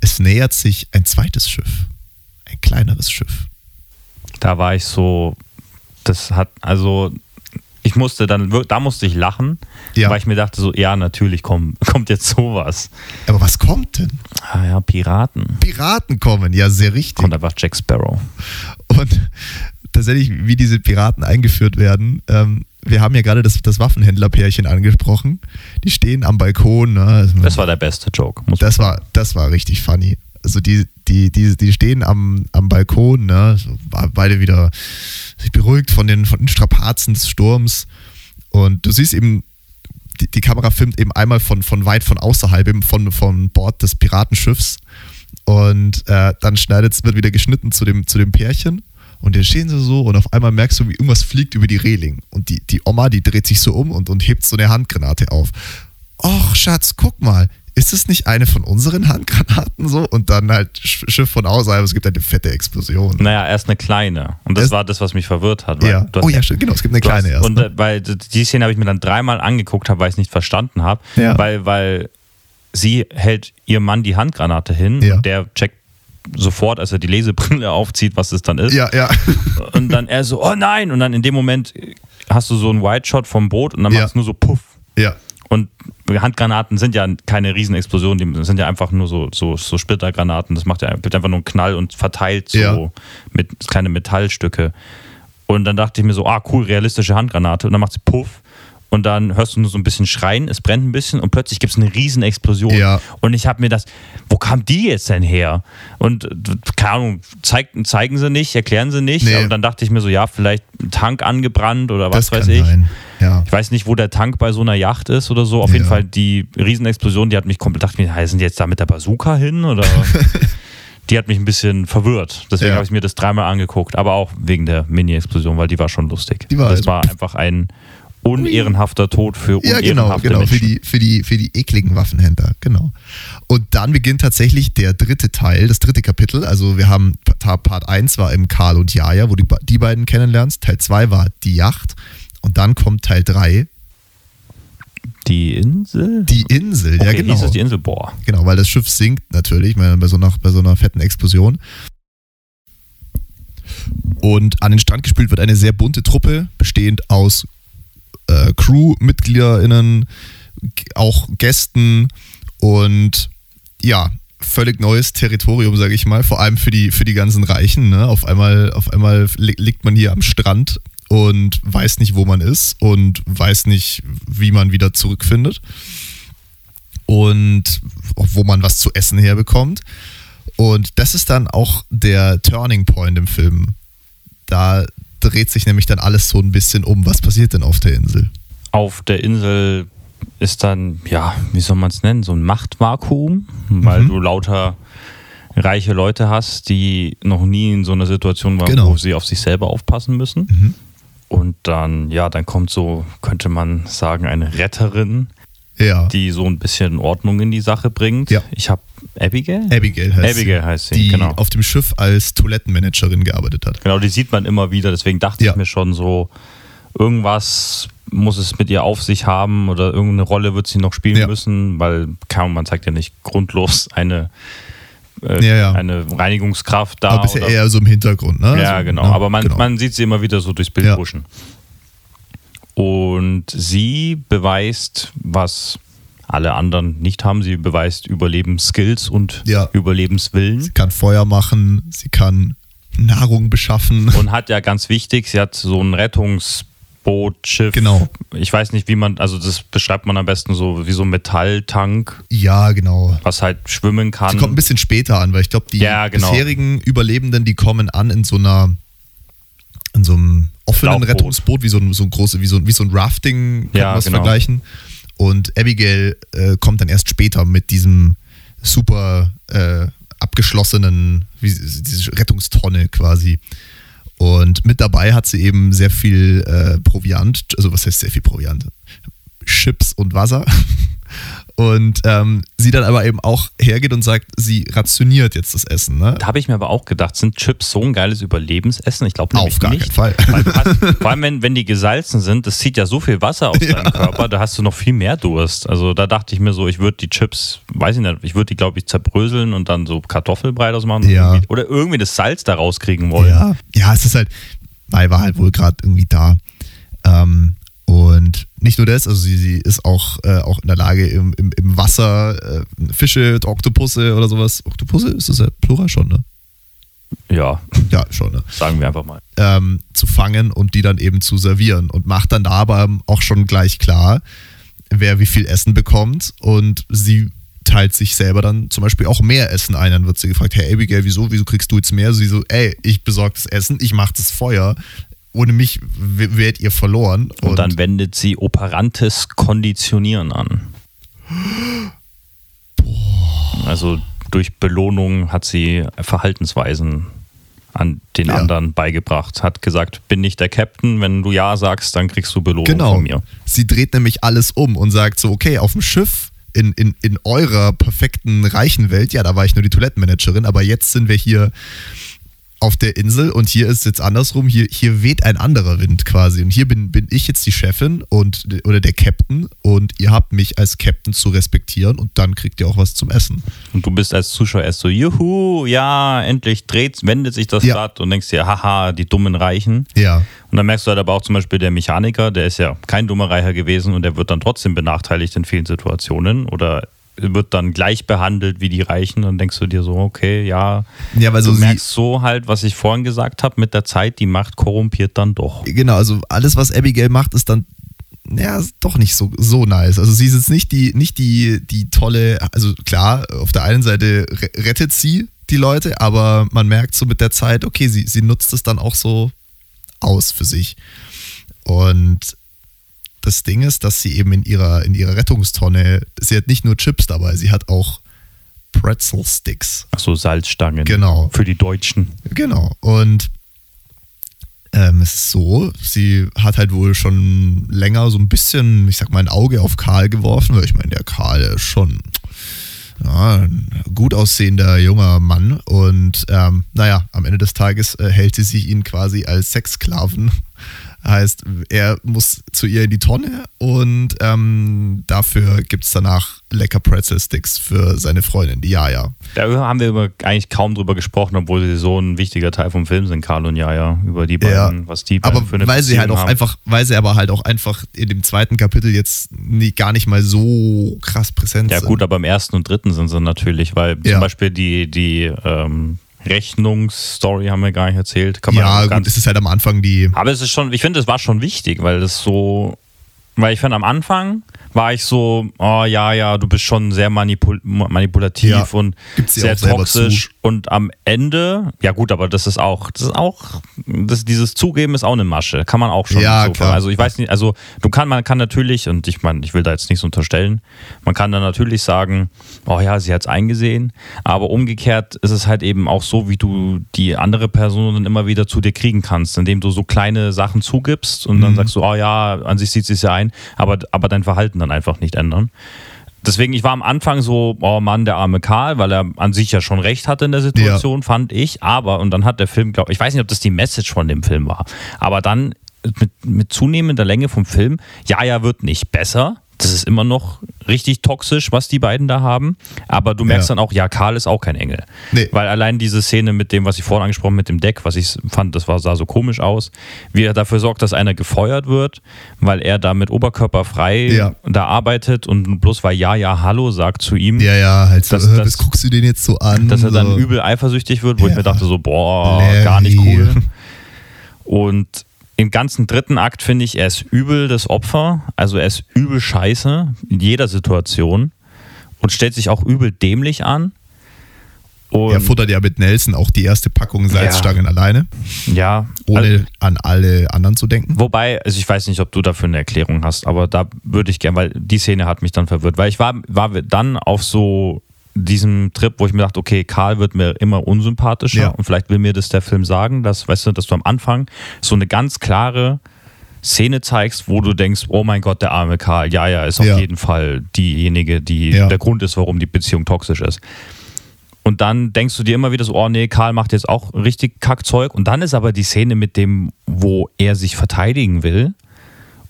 [SPEAKER 2] es nähert sich ein zweites Schiff. Ein kleineres Schiff.
[SPEAKER 3] Da war ich so, das hat, also ich musste dann, da musste ich lachen,
[SPEAKER 2] Ja.
[SPEAKER 3] weil ich mir dachte so, ja, natürlich komm, [laughs] kommt jetzt sowas.
[SPEAKER 2] Aber was kommt denn?
[SPEAKER 3] Ah ja, Piraten.
[SPEAKER 2] Piraten kommen, ja, sehr richtig.
[SPEAKER 3] Kommt einfach Jack Sparrow.
[SPEAKER 2] Und [laughs] tatsächlich, wie diese Piraten eingeführt werden, ähm, wir haben ja gerade das, das Waffenhändlerpärchen angesprochen. Die stehen am Balkon. Ne?
[SPEAKER 3] Das war der beste Joke.
[SPEAKER 2] Das war, das war richtig funny. Also die, die, die, die stehen am, am Balkon, ne? beide wieder sich beruhigt von den, von den Strapazen des Sturms. Und du siehst eben, die, die Kamera filmt eben einmal von, von weit von außerhalb, eben von, von Bord des Piratenschiffs. Und äh, dann schneidet, wird wieder geschnitten zu dem, zu dem Pärchen. Und dann stehen sie so und auf einmal merkst du, wie irgendwas fliegt über die Reling. Und die, die Oma, die dreht sich so um und, und hebt so eine Handgranate auf. Och, Schatz, guck mal, ist es nicht eine von unseren Handgranaten so? Und dann halt Sch- Schiff von außerhalb, es gibt eine fette Explosion.
[SPEAKER 3] Naja, erst eine kleine. Und das
[SPEAKER 2] Es-
[SPEAKER 3] war das, was mich verwirrt hat.
[SPEAKER 2] Ja.
[SPEAKER 3] du hast-
[SPEAKER 2] Oh ja, stimmt, genau, es gibt eine
[SPEAKER 3] du
[SPEAKER 2] kleine
[SPEAKER 3] hast,
[SPEAKER 2] erst.
[SPEAKER 3] Und
[SPEAKER 2] ne?
[SPEAKER 3] weil die Szene habe ich mir dann dreimal angeguckt, habe, weil ich es nicht verstanden habe.
[SPEAKER 2] Ja.
[SPEAKER 3] Weil, weil sie hält ihrem Mann die Handgranate hin
[SPEAKER 2] Ja.
[SPEAKER 3] und der checkt sofort, als er die Lesebrille aufzieht, was es dann ist.
[SPEAKER 2] ja, ja. [laughs]
[SPEAKER 3] Und dann er so, oh nein! Und dann in dem Moment hast du so einen White Shot vom Boot und dann
[SPEAKER 2] Ja.
[SPEAKER 3] macht es nur so Puff.
[SPEAKER 2] ja.
[SPEAKER 3] Und Handgranaten sind ja keine Riesenexplosionen, die sind ja einfach nur so, so, so Splittergranaten. Das macht ja gibt einfach nur einen Knall und verteilt so
[SPEAKER 2] Ja.
[SPEAKER 3] mit kleine Metallstücke. Und dann dachte ich mir so, ah cool, realistische Handgranate. Und dann macht sie Puff. Und dann hörst du nur so ein bisschen Schreien, es brennt ein bisschen und plötzlich gibt es eine riesen Explosion.
[SPEAKER 2] Ja.
[SPEAKER 3] Und ich habe mir das, wo kam die jetzt denn her? Und keine Ahnung, zeig, zeigen sie nicht, erklären sie nicht.
[SPEAKER 2] Nee.
[SPEAKER 3] Aber dann dachte ich mir so, ja, vielleicht ein Tank angebrannt oder was
[SPEAKER 2] das
[SPEAKER 3] weiß ich.
[SPEAKER 2] sein. Ja.
[SPEAKER 3] Ich weiß nicht, wo der Tank bei so einer Yacht ist oder so. Auf jeden
[SPEAKER 2] Ja.
[SPEAKER 3] Fall die Riesenexplosion, die hat mich komplett, dachte mir, sind die jetzt da mit der Bazooka hin oder? [laughs] die hat mich ein bisschen verwirrt. Deswegen
[SPEAKER 2] Ja.
[SPEAKER 3] habe ich mir das dreimal angeguckt, aber auch wegen der Mini-Explosion, weil die war schon lustig.
[SPEAKER 2] Die war
[SPEAKER 3] das
[SPEAKER 2] also-
[SPEAKER 3] war einfach ein unehrenhafter Tod für
[SPEAKER 2] Ja, genau,
[SPEAKER 3] unehrenhafte
[SPEAKER 2] genau, für
[SPEAKER 3] Menschen.
[SPEAKER 2] die, für, die, für die ekligen Waffenhändler, genau. Und dann beginnt tatsächlich der dritte Teil, das dritte Kapitel. Also wir haben Pa- Part 1 war im Karl und Jaja, wo du die, beiden kennenlernst. Teil 2 war die Yacht. Und dann kommt Teil 3,
[SPEAKER 3] Die Insel?
[SPEAKER 2] die Insel.
[SPEAKER 3] okay,
[SPEAKER 2] ja, genau.
[SPEAKER 3] hieß es die Insel? Boah.
[SPEAKER 2] Genau, weil das Schiff sinkt natürlich bei, bei, so einer, bei so einer fetten Explosion. Und an den Strand gespült wird eine sehr bunte Truppe, bestehend aus äh, Crew-MitgliederInnen, auch Gästen und ja, völlig neues Territorium, sage ich mal, vor allem für die, für die ganzen Reichen. Ne? Auf, einmal, auf einmal li- liegt man hier am Strand und weiß nicht, wo man ist und weiß nicht, wie man wieder zurückfindet und wo man was zu essen herbekommt. Und das ist dann auch der Turning Point im Film. Da dreht sich nämlich dann alles so ein bisschen um. Was passiert denn auf der Insel?
[SPEAKER 3] Auf der Insel ist dann, ja, wie soll man es nennen, so ein Machtvakuum, weil
[SPEAKER 2] Mhm.
[SPEAKER 3] du lauter reiche Leute hast, die noch nie in so einer Situation waren,
[SPEAKER 2] Genau.
[SPEAKER 3] wo sie auf sich selber aufpassen müssen.
[SPEAKER 2] Mhm.
[SPEAKER 3] Und dann, ja, dann kommt so, könnte man sagen, eine Retterin,
[SPEAKER 2] Ja.
[SPEAKER 3] die so ein bisschen Ordnung in die Sache bringt.
[SPEAKER 2] Ja.
[SPEAKER 3] Ich habe Abigail?
[SPEAKER 2] Abigail heißt
[SPEAKER 3] Abigail
[SPEAKER 2] sie.
[SPEAKER 3] heißt sie,
[SPEAKER 2] die
[SPEAKER 3] genau.
[SPEAKER 2] auf dem Schiff als Toilettenmanagerin gearbeitet hat.
[SPEAKER 3] Genau, die sieht man immer wieder. Deswegen dachte
[SPEAKER 2] Ja.
[SPEAKER 3] ich mir schon so, irgendwas muss es mit ihr auf sich haben oder irgendeine Rolle wird sie noch spielen
[SPEAKER 2] Ja.
[SPEAKER 3] müssen, weil kaum, man zeigt ja nicht grundlos eine, äh,
[SPEAKER 2] Ja, ja.
[SPEAKER 3] eine Reinigungskraft da.
[SPEAKER 2] Aber bisher eher so im Hintergrund, ne?
[SPEAKER 3] ja,
[SPEAKER 2] Also,
[SPEAKER 3] genau.
[SPEAKER 2] ne?
[SPEAKER 3] Aber man,
[SPEAKER 2] genau.
[SPEAKER 3] man sieht sie immer wieder so durchs Bild
[SPEAKER 2] Ja.
[SPEAKER 3] huschen. Und sie beweist, was alle anderen nicht haben. Sie beweist Überlebensskills und
[SPEAKER 2] Ja.
[SPEAKER 3] Überlebenswillen.
[SPEAKER 2] Sie kann Feuer machen, sie kann Nahrung beschaffen.
[SPEAKER 3] Und hat ja ganz wichtig, sie hat so ein Rettungsboot, Schiff.
[SPEAKER 2] Genau.
[SPEAKER 3] Ich weiß nicht, wie man, also das beschreibt man am besten so wie so ein Metalltank,
[SPEAKER 2] Ja, genau.
[SPEAKER 3] was halt schwimmen kann.
[SPEAKER 2] Sie kommt ein bisschen später an, weil ich glaube, die
[SPEAKER 3] Ja, genau.
[SPEAKER 2] bisherigen Überlebenden, die kommen an in so einer, in so einem offenen
[SPEAKER 3] Schlauchboot.
[SPEAKER 2] Rettungsboot, wie so ein, so ein große, wie so, ein- wie so ein Rafting, kann
[SPEAKER 3] Ja,
[SPEAKER 2] man das
[SPEAKER 3] genau.
[SPEAKER 2] vergleichen. Und Abigail äh, kommt dann erst später mit diesem super äh, abgeschlossenen, wie, diese Rettungstonne quasi. Und mit dabei hat sie eben sehr viel äh, Proviant, also was heißt sehr viel Proviant? Chips und Wasser. [laughs] Und ähm, sie dann aber eben auch hergeht und sagt, sie rationiert jetzt das Essen. Ne?
[SPEAKER 3] Da habe ich mir aber auch gedacht, sind Chips so ein geiles Überlebensessen? Ich glaube
[SPEAKER 2] Auf gar
[SPEAKER 3] nicht.
[SPEAKER 2] keinen Fall.
[SPEAKER 3] Weil [laughs] vor allem, wenn, wenn die gesalzen sind, das zieht ja so viel Wasser aus deinem Körper, da hast du noch viel mehr Durst. Also da dachte ich mir so, ich würde die Chips, weiß ich nicht, ich würde die, glaube ich, zerbröseln und dann so Kartoffelbrei draus machen.
[SPEAKER 2] Ja.
[SPEAKER 3] Irgendwie- Oder irgendwie das Salz da rauskriegen wollen.
[SPEAKER 2] Ja, ja, es ist halt, Mai war halt wohl gerade irgendwie da. Ähm, und nicht nur das, also sie, sie ist auch, äh, auch in der Lage, im, im, im Wasser äh, Fische, Oktopusse oder sowas. Oktopusse ist das ja Plural schon, ne?
[SPEAKER 3] ja,
[SPEAKER 2] Ja, schon, ne?
[SPEAKER 3] sagen wir einfach mal.
[SPEAKER 2] ähm, zu fangen und die dann eben zu servieren und macht dann da aber auch schon gleich klar, wer wie viel Essen bekommt und sie teilt sich selber dann zum Beispiel auch mehr Essen ein. Dann wird sie gefragt, hey Abigail, wieso, wieso kriegst du jetzt mehr? Sie so, ey, ich besorge das Essen, ich mache das Feuer. Ohne mich wärt ihr verloren.
[SPEAKER 3] Und, dann wendet sie operantes Konditionieren an. Also durch Belohnung hat sie Verhaltensweisen an den
[SPEAKER 2] Ja.
[SPEAKER 3] anderen beigebracht. Hat gesagt, bin nicht der Captain, wenn du Ja sagst, dann kriegst du Belohnung
[SPEAKER 2] Genau.
[SPEAKER 3] von mir.
[SPEAKER 2] Sie dreht nämlich alles um und sagt so, okay, auf dem Schiff in, in, in eurer perfekten reichen Welt, ja, da war ich nur die Toilettenmanagerin, aber jetzt sind wir hier auf der Insel und hier ist jetzt andersrum, hier, hier weht ein anderer Wind quasi. Und hier bin, bin ich jetzt die Chefin und oder der Captain und ihr habt mich als Captain zu respektieren und dann kriegt ihr auch was zum Essen.
[SPEAKER 3] Und du bist als Zuschauer erst so, juhu, ja, endlich dreht, wendet sich das
[SPEAKER 2] Ja.
[SPEAKER 3] Rad und denkst dir, haha, die dummen Reichen.
[SPEAKER 2] Ja.
[SPEAKER 3] Und dann merkst du halt aber auch zum Beispiel der Mechaniker, der ist ja kein dummer Reicher gewesen und der wird dann trotzdem benachteiligt in vielen Situationen oder wird dann gleich behandelt wie die Reichen. Dann denkst du dir so, okay, ja,
[SPEAKER 2] Ja, weil so
[SPEAKER 3] du
[SPEAKER 2] sie,
[SPEAKER 3] merkst so halt, was ich vorhin gesagt habe, mit der Zeit, die Macht korrumpiert dann doch.
[SPEAKER 2] genau, also alles, was Abigail macht, ist dann ja, ist doch nicht so, so nice. Also sie ist jetzt nicht die, nicht die, die tolle, also klar, auf der einen Seite re- rettet sie die Leute, aber man merkt so mit der Zeit, okay, sie, sie nutzt es dann auch so aus für sich. Und das Ding ist, dass sie eben in ihrer, in ihrer Rettungstonne, sie hat nicht nur Chips dabei, sie hat auch Pretzel Sticks.
[SPEAKER 3] Achso, Salzstangen.
[SPEAKER 2] Genau.
[SPEAKER 3] Für die Deutschen.
[SPEAKER 2] Genau. Und ähm, es ist so, sie hat halt wohl schon länger so ein bisschen, ich sag mal, ein Auge auf Karl geworfen, weil ich meine, der Karl ist schon ja, ein gut aussehender junger Mann. Und ähm, naja, am Ende des Tages äh, hält sie sich ihn quasi als Sexsklaven. Heißt, er muss zu ihr in die Tonne und ähm, dafür gibt es danach lecker Pretzel-Sticks für seine Freundin, die Jaja.
[SPEAKER 3] Da haben wir eigentlich kaum drüber gesprochen, obwohl sie so ein wichtiger Teil vom Film sind, Karl und Jaja, über die beiden, was die beiden
[SPEAKER 2] aber
[SPEAKER 3] für eine
[SPEAKER 2] weil sie halt auch
[SPEAKER 3] haben.
[SPEAKER 2] einfach, weil sie aber halt auch einfach in dem zweiten Kapitel jetzt nie, gar nicht mal so krass präsent
[SPEAKER 3] Ja
[SPEAKER 2] sind.
[SPEAKER 3] gut, aber im ersten und dritten sind sie natürlich, weil
[SPEAKER 2] Ja.
[SPEAKER 3] zum Beispiel die, die ähm, Rechnungsstory haben wir gar nicht erzählt. Kann man
[SPEAKER 2] ja, gut, es ist halt am Anfang die.
[SPEAKER 3] aber es ist schon, ich finde, es war schon wichtig, weil das so, weil ich finde, am Anfang war ich so, oh ja, ja, du bist schon sehr manipul manipulativ
[SPEAKER 2] Ja,
[SPEAKER 3] und sehr toxisch. Und am Ende, ja gut, aber das ist auch, das ist auch, das, dieses Zugeben ist auch eine Masche. Kann man auch schon
[SPEAKER 2] Ja,
[SPEAKER 3] so.
[SPEAKER 2] klar.
[SPEAKER 3] Also ich weiß nicht, also du kann, man kann natürlich, und ich meine, ich will da jetzt nichts unterstellen, man kann dann natürlich sagen, oh ja, sie hat es eingesehen, aber umgekehrt ist es halt eben auch so, wie du die andere Person dann immer wieder zu dir kriegen kannst, indem du so kleine Sachen zugibst und
[SPEAKER 2] Mhm.
[SPEAKER 3] dann sagst du, oh ja, an sich sieht sie es ja ein, aber, aber dein Verhalten dann einfach nicht ändern. Deswegen, ich war am Anfang so, oh Mann, der arme Karl, weil er an sich ja schon recht hatte in der Situation, fand ich. Aber, und dann hat der Film, glaube ich, weiß nicht, ob das die Message von dem Film war, aber dann mit, mit zunehmender Länge vom Film, ja, ja, wird nicht besser. Das ist immer noch richtig toxisch, was die beiden da haben. Aber du merkst
[SPEAKER 2] Ja.
[SPEAKER 3] dann auch, ja, Karl ist auch kein Engel.
[SPEAKER 2] Nee.
[SPEAKER 3] Weil allein diese Szene mit dem, was ich vorhin angesprochen mit dem Deck, was ich fand, das war, sah so komisch aus, wie er dafür sorgt, dass einer gefeuert wird, weil er da mit Oberkörper frei
[SPEAKER 2] Ja.
[SPEAKER 3] da arbeitet und bloß weil ja, ja, hallo sagt zu ihm,
[SPEAKER 2] Ja, ja, halt so,
[SPEAKER 3] Das-
[SPEAKER 2] guckst du den jetzt so an?
[SPEAKER 3] dass er dann
[SPEAKER 2] so.
[SPEAKER 3] übel eifersüchtig wird, wo ich
[SPEAKER 2] Ja.
[SPEAKER 3] mir dachte so, boah,
[SPEAKER 2] Larry.
[SPEAKER 3] gar nicht cool. Und im ganzen dritten Akt finde ich, er ist übel das Opfer, also er ist übel scheiße in jeder Situation und stellt sich auch übel dämlich an. Und
[SPEAKER 2] Er futtert ja mit Nelson auch die erste Packung Salzstangen alleine,
[SPEAKER 3] ja,
[SPEAKER 2] ohne
[SPEAKER 3] also-
[SPEAKER 2] an alle anderen zu denken.
[SPEAKER 3] Wobei, also ich weiß nicht, ob du dafür eine Erklärung hast, aber da würde ich gerne, weil die Szene hat mich dann verwirrt, weil ich war, war dann auf so diesem Trip, wo ich mir dachte, okay, Karl wird mir immer unsympathischer
[SPEAKER 2] Ja.
[SPEAKER 3] und vielleicht will mir das der Film sagen, dass, weißt du, dass du am Anfang so eine ganz klare Szene zeigst, wo du denkst, oh mein Gott, der arme Karl, ja, ja, ist auf
[SPEAKER 2] Ja.
[SPEAKER 3] jeden Fall diejenige, die
[SPEAKER 2] Ja.
[SPEAKER 3] der Grund ist, warum die Beziehung toxisch ist. Und dann denkst du dir immer wieder so, oh nee, Karl macht jetzt auch richtig Kackzeug. Und dann ist aber die Szene mit dem, wo er sich verteidigen will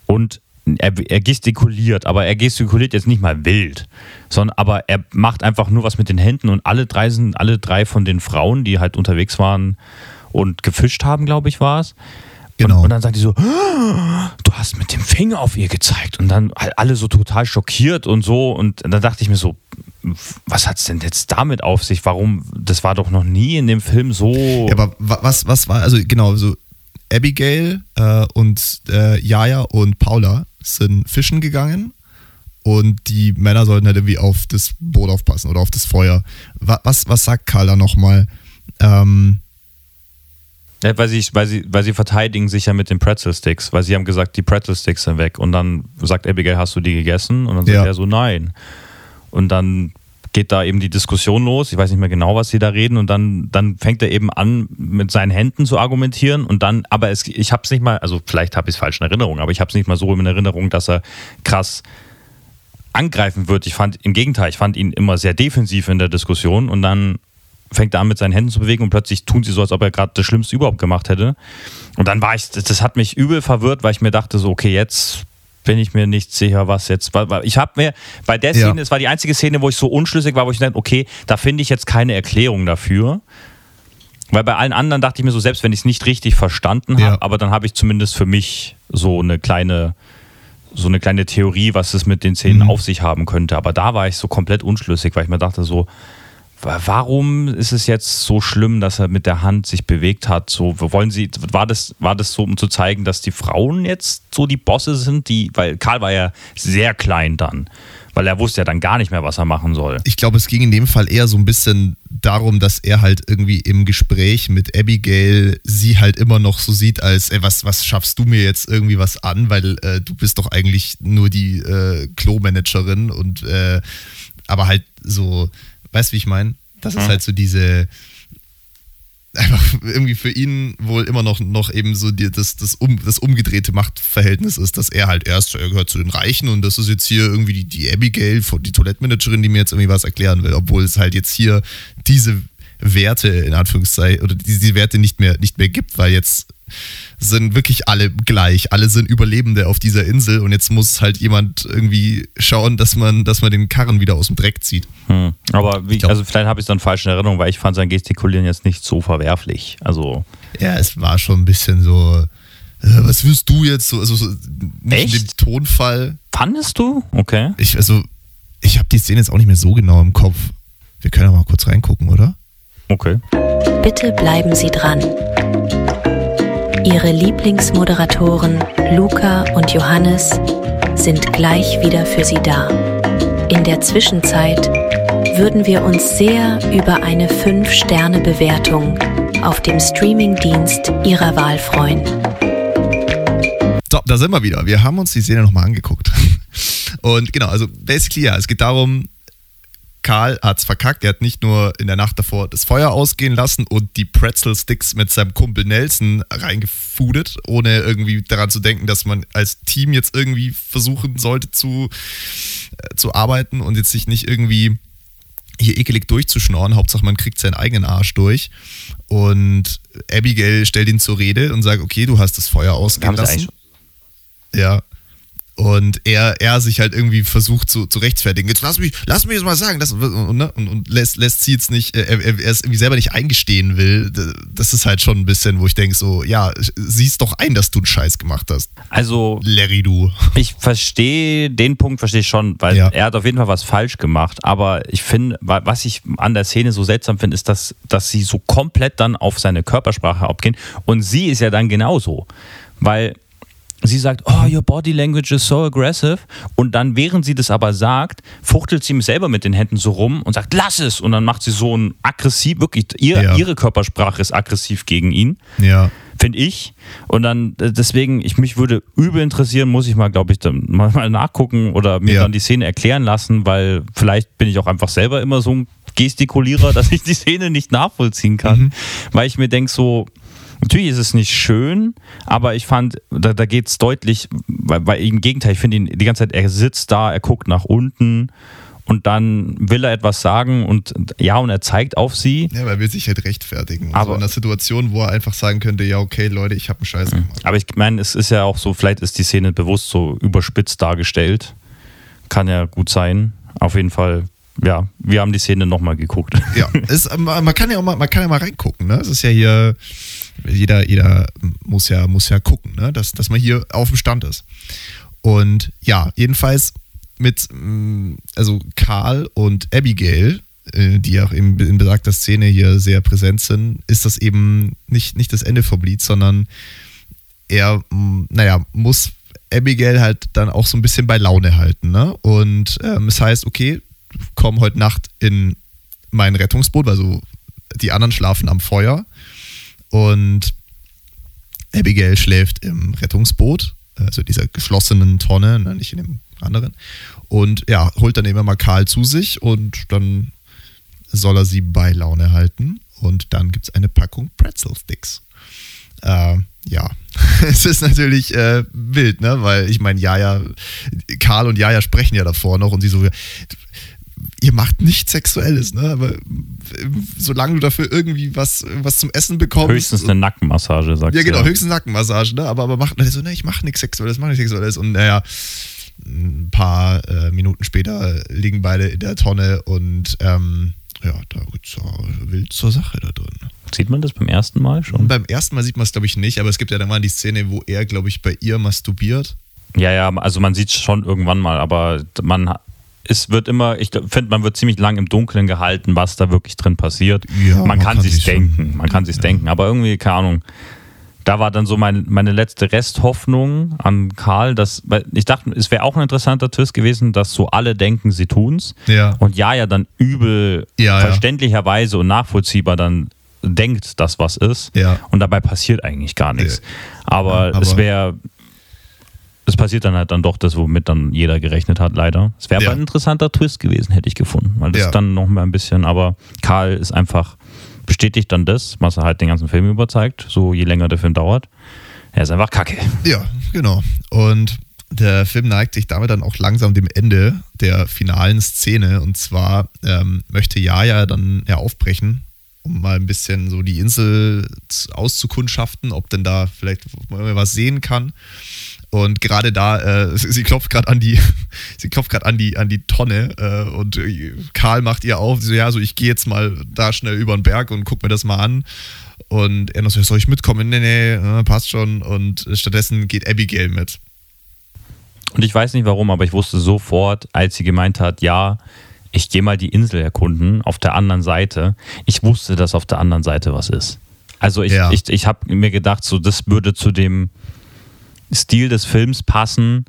[SPEAKER 3] und er, er gestikuliert, aber er gestikuliert jetzt nicht mal wild, sondern aber er macht einfach nur was mit den Händen und alle drei sind, alle drei von den Frauen, die halt unterwegs waren und gefischt haben, glaube ich, war es.
[SPEAKER 2] Genau.
[SPEAKER 3] Und, und dann sagt die so, du hast mit dem Finger auf ihr gezeigt. Und dann halt alle so total schockiert und so. Und dann dachte ich mir so, was hat es denn jetzt damit auf sich? Warum? Das war doch noch nie in dem Film so.
[SPEAKER 2] Ja, aber wa- was, was war, also genau, so Abigail äh, und äh, Jaja und Paula sind fischen gegangen und die Männer sollten halt irgendwie auf das Boot aufpassen oder auf das Feuer. Wa- Was, was sagt Karl da nochmal? Ähm,
[SPEAKER 3] Ja, weil, sie, weil, sie, weil sie verteidigen sich ja mit den Pretzel Sticks, weil sie haben gesagt, die Pretzel Sticks sind weg. Und dann sagt Abigail, hast du die gegessen? Und dann sagt
[SPEAKER 2] Ja.
[SPEAKER 3] er so, nein. Und dann geht da eben die Diskussion los. Ich weiß nicht mehr genau, was sie da reden. Und dann, dann fängt er eben an, mit seinen Händen zu argumentieren. Und dann, aber es, ich habe es nicht mal, also vielleicht habe ich es falsch in Erinnerung, aber ich habe es nicht mal so in Erinnerung, dass er krass angreifen wird. Ich fand, im Gegenteil, ich fand ihn immer sehr defensiv in der Diskussion. Und dann fängt er an, mit seinen Händen zu bewegen und plötzlich tun sie so, als ob er gerade das Schlimmste überhaupt gemacht hätte. Und dann war ich, das, das hat mich übel verwirrt, weil ich mir dachte, so, okay, jetzt bin ich mir nicht sicher, was jetzt. Ich habe mir bei der
[SPEAKER 2] Ja.
[SPEAKER 3] Szene, es war die einzige Szene, wo ich so unschlüssig war, wo ich dachte, okay, da finde ich jetzt keine Erklärung dafür. Weil bei allen anderen dachte ich mir so, selbst wenn ich es nicht richtig verstanden habe,
[SPEAKER 2] Ja.
[SPEAKER 3] aber dann habe ich zumindest für mich so eine kleine, so eine kleine Theorie, was es mit den Szenen
[SPEAKER 2] Mhm.
[SPEAKER 3] auf sich haben könnte. Aber da war ich so komplett unschlüssig, weil ich mir dachte so, warum ist es jetzt so schlimm, dass er mit der Hand sich bewegt hat? So, wollen Sie, war das, war das so, um zu zeigen, dass die Frauen jetzt so die Bosse sind, die, weil Karl war ja sehr klein dann, weil er wusste ja dann gar nicht mehr, was er machen soll.
[SPEAKER 2] ich glaube, es ging in dem Fall eher so ein bisschen darum, dass er halt irgendwie im Gespräch mit Abigail sie halt immer noch so sieht, als, ey, was, was schaffst du mir jetzt irgendwie was an, weil äh, du bist doch eigentlich nur die äh, Klo-Managerin und äh, aber halt so, weißt du, wie ich meine? Das ist
[SPEAKER 3] Mhm.
[SPEAKER 2] halt so diese einfach irgendwie für ihn wohl immer noch, noch eben so die, das, das, um, das umgedrehte Machtverhältnis ist, dass er halt erst, er gehört zu den Reichen und das ist jetzt hier irgendwie die, die Abigail, die Toilettenmanagerin, die mir jetzt irgendwie was erklären will, obwohl es halt jetzt hier diese Werte in Anführungszeichen oder diese, diese Werte nicht mehr, nicht mehr gibt, weil jetzt sind wirklich alle gleich, alle sind Überlebende auf dieser Insel und jetzt muss halt jemand irgendwie schauen, dass man, dass man den Karren wieder aus dem Dreck zieht.
[SPEAKER 3] Hm. Aber wie,
[SPEAKER 2] glaub-
[SPEAKER 3] also vielleicht habe ich es dann falsch in Erinnerung, weil ich fand sein Gestikulieren jetzt nicht so verwerflich. Also
[SPEAKER 2] Ja, es war schon ein bisschen so, äh, was wirst du jetzt so, also so, nicht in dem
[SPEAKER 3] Echt?
[SPEAKER 2] Tonfall.
[SPEAKER 3] fandest du? Okay.
[SPEAKER 2] Ich, also, ich habe die Szene jetzt auch nicht mehr so genau im Kopf. Wir können aber mal kurz reingucken, oder?
[SPEAKER 3] Okay.
[SPEAKER 5] Bitte bleiben Sie dran. Ihre Lieblingsmoderatoren Luca und Johannes sind gleich wieder für Sie da. In der Zwischenzeit würden wir uns sehr über eine 5-Sterne-Bewertung auf dem Streamingdienst Ihrer Wahl freuen.
[SPEAKER 2] So, da sind wir wieder. Wir haben uns die Szene nochmal angeguckt. Und genau, also basically ja, es geht darum, Karl hat's verkackt. Er hat nicht nur in der Nacht davor das Feuer ausgehen lassen und die Pretzel-Sticks mit seinem Kumpel Nelson reingefudet, ohne irgendwie daran zu denken, dass man als Team jetzt irgendwie versuchen sollte zu, äh, zu arbeiten und jetzt sich nicht irgendwie hier ekelig durchzuschnorren. Hauptsache, man kriegt seinen eigenen Arsch durch. Und Abigail stellt ihn zur Rede und sagt, okay, du hast das Feuer ausgehen lassen. Ja. Und er, er sich halt irgendwie versucht zu, zu rechtfertigen. Jetzt lass mich, lass mich jetzt mal sagen, das, und, ne, und, und lässt, lässt sie jetzt nicht, äh, er, er es irgendwie selber nicht eingestehen will. Das ist halt schon ein bisschen, wo ich denke, so, ja, siehst doch ein, dass du einen Scheiß gemacht hast.
[SPEAKER 3] Also
[SPEAKER 2] Larry, du.
[SPEAKER 3] Ich verstehe, den Punkt verstehe ich schon, weil
[SPEAKER 2] Ja.
[SPEAKER 3] er hat auf jeden Fall was falsch gemacht. Aber ich finde, wa- was ich an der Szene so seltsam finde, ist, dass, dass sie so komplett dann auf seine Körpersprache abgehen. Und sie ist ja dann genauso. Weil sie sagt, oh, your body language is so aggressive. Und dann, während sie das aber sagt, fuchtelt sie selber mit den Händen so rum und sagt, lass es. Und dann macht sie so ein aggressiv, wirklich, ihr,
[SPEAKER 2] Ja.
[SPEAKER 3] ihre Körpersprache ist aggressiv gegen ihn
[SPEAKER 2] Ja.
[SPEAKER 3] finde ich. Und dann äh, deswegen, ich mich würde übel interessieren, muss ich mal, glaube ich, dann mal, mal nachgucken oder mir
[SPEAKER 2] Ja.
[SPEAKER 3] dann die Szene erklären lassen, weil vielleicht bin ich auch einfach selber immer so ein Gestikulierer, [laughs] dass ich die Szene nicht nachvollziehen kann,
[SPEAKER 2] Mhm.
[SPEAKER 3] weil ich mir denke so, natürlich ist es nicht schön, aber ich fand, da, da geht es deutlich, weil, weil im Gegenteil, ich finde ihn die ganze Zeit, er sitzt da, er guckt nach unten und dann will er etwas sagen und ja, und er zeigt auf sie.
[SPEAKER 2] Ja, aber er will sich halt rechtfertigen. Und
[SPEAKER 3] Aber-
[SPEAKER 2] so in einer Situation, wo er einfach sagen könnte, ja, okay, Leute, ich habe einen Scheiß gemacht.
[SPEAKER 3] Aber ich meine, es ist ja auch so, vielleicht ist die Szene bewusst so überspitzt dargestellt. Kann ja gut sein. Auf jeden Fall, ja, wir haben die Szene nochmal geguckt. [laughs]
[SPEAKER 2] Ja, es, man man kann ja auch mal, man kann ja mal reingucken, ne? Es ist ja hier, jeder, jeder muss ja, muss ja gucken, ne? Dass, dass man hier auf dem Stand ist. Und ja, jedenfalls mit, mm, also Karl und Abigail, äh, die auch in, in besagter Szene hier sehr präsent sind, ist das eben nicht, nicht das Ende vom Lied, sondern er, mm, naja, muss Abigail halt dann auch so ein bisschen bei Laune halten. Ne? Und ähm, es heißt, okay, komm heute Nacht in mein Rettungsboot, also die anderen schlafen am Feuer und Abigail schläft im Rettungsboot, also dieser geschlossenen Tonne, ne, nicht in dem anderen. Und ja, holt dann immer mal Karl zu sich und dann soll er sie bei Laune halten. Und dann gibt es eine Packung Pretzel Sticks. Äh, ja, [laughs] es ist natürlich äh, wild, ne? Weil ich meine, Jaja, Karl und Jaja sprechen ja davor noch und sie so, ihr macht nichts Sexuelles, ne? Aber äh, solange du dafür irgendwie was, was zum Essen bekommst.
[SPEAKER 3] Höchstens eine Nackenmassage, sagt
[SPEAKER 2] Ja,
[SPEAKER 3] sie.
[SPEAKER 2] genau, höchstens Nackenmassage, ne? Aber, aber macht so, ne, ich mache nichts Sexuelles, mache nichts Sexuelles. Und naja, ein paar äh, Minuten später liegen beide in der Tonne und ähm, ja, da geht's ja wild zur Sache da drin.
[SPEAKER 3] Sieht man das beim ersten Mal
[SPEAKER 2] Und
[SPEAKER 3] schon?
[SPEAKER 2] beim ersten Mal sieht man es, glaube ich, nicht, aber es gibt ja dann mal die Szene, wo er, glaube ich, bei ihr masturbiert.
[SPEAKER 3] Ja, ja, also man sieht es schon irgendwann mal, aber man es wird immer, ich finde, man wird ziemlich lang im Dunkeln gehalten, was da wirklich drin passiert.
[SPEAKER 2] Ja,
[SPEAKER 3] man,
[SPEAKER 2] man
[SPEAKER 3] kann,
[SPEAKER 2] kann
[SPEAKER 3] sich's denken, man kann sich's denken, aber irgendwie, keine Ahnung. Da war dann so mein, meine letzte Resthoffnung an Karl, dass, ich dachte, es wäre auch ein interessanter Twist gewesen, dass so alle denken, sie tun's.
[SPEAKER 2] Ja.
[SPEAKER 3] Und ja, ja, dann übel
[SPEAKER 2] Ja, ja.
[SPEAKER 3] verständlicherweise und nachvollziehbar dann denkt, dass was ist.
[SPEAKER 2] Ja.
[SPEAKER 3] Und dabei passiert eigentlich gar nichts.
[SPEAKER 2] Nee.
[SPEAKER 3] Aber,
[SPEAKER 2] Ja,
[SPEAKER 3] es
[SPEAKER 2] aber-
[SPEAKER 3] wäre, es passiert dann halt dann doch das, womit dann jeder gerechnet hat, leider. Es wäre
[SPEAKER 2] Ja.
[SPEAKER 3] aber ein interessanter Twist gewesen, hätte ich gefunden. Weil das
[SPEAKER 2] Ja.
[SPEAKER 3] dann noch mal ein bisschen, aber Karl ist einfach, bestätigt dann das, was er halt den ganzen Film überzeigt, so je länger der Film dauert. Er ist einfach kacke.
[SPEAKER 2] Ja, genau. Und der Film neigt sich damit dann auch langsam dem Ende der finalen Szene. Und zwar ähm, möchte Jaja dann ja aufbrechen, um mal ein bisschen so die Insel auszukundschaften, ob denn da vielleicht was sehen kann. Und gerade da, äh, sie [laughs] sie klopft gerade an die, [laughs] sie klopft gerade an die, an die Tonne äh, und äh, Karl macht ihr auf, so ja, so ich gehe jetzt mal da schnell über den Berg und guck mir das mal an. Und er noch so, soll ich mitkommen? Nee, nee, äh, passt schon. Und stattdessen geht Abigail mit.
[SPEAKER 3] Und ich weiß nicht warum, aber ich wusste sofort, als sie gemeint hat, ja, ich gehe mal die Insel erkunden auf der anderen Seite. Ich wusste, dass auf der anderen Seite was ist. Also ich,
[SPEAKER 2] Ja.
[SPEAKER 3] ich, ich habe mir gedacht, so das würde zu dem Stil des Films passen,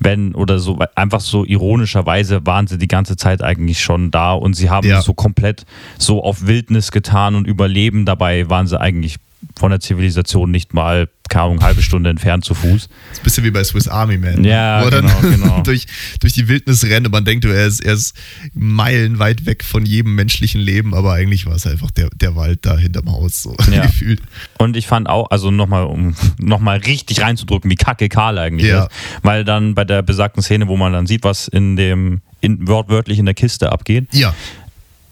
[SPEAKER 3] wenn oder so einfach so ironischerweise waren sie die ganze Zeit eigentlich schon da und sie haben
[SPEAKER 2] Ja.
[SPEAKER 3] so komplett so auf Wildnis getan und Überleben. Dabei waren sie eigentlich von der Zivilisation nicht mal, keine Ahnung, halbe Stunde entfernt zu Fuß.
[SPEAKER 2] Das ist ein bisschen wie bei Swiss Army Man.
[SPEAKER 3] Ja,
[SPEAKER 2] Wo er dann
[SPEAKER 3] genau, [laughs] genau.
[SPEAKER 2] durch, durch die Wildnis rennt und man denkt, er ist, er ist meilenweit weg von jedem menschlichen Leben, aber eigentlich war es einfach der, der Wald da hinterm Haus, so
[SPEAKER 3] Ja. [laughs]
[SPEAKER 2] gefühlt.
[SPEAKER 3] Und ich fand auch, also nochmal, um nochmal richtig reinzudrücken, wie kacke Karl eigentlich
[SPEAKER 2] Ja.
[SPEAKER 3] ist. Weil dann bei der besagten Szene, wo man dann sieht, was in dem, in, wortwörtlich in der Kiste abgeht,
[SPEAKER 2] Ja,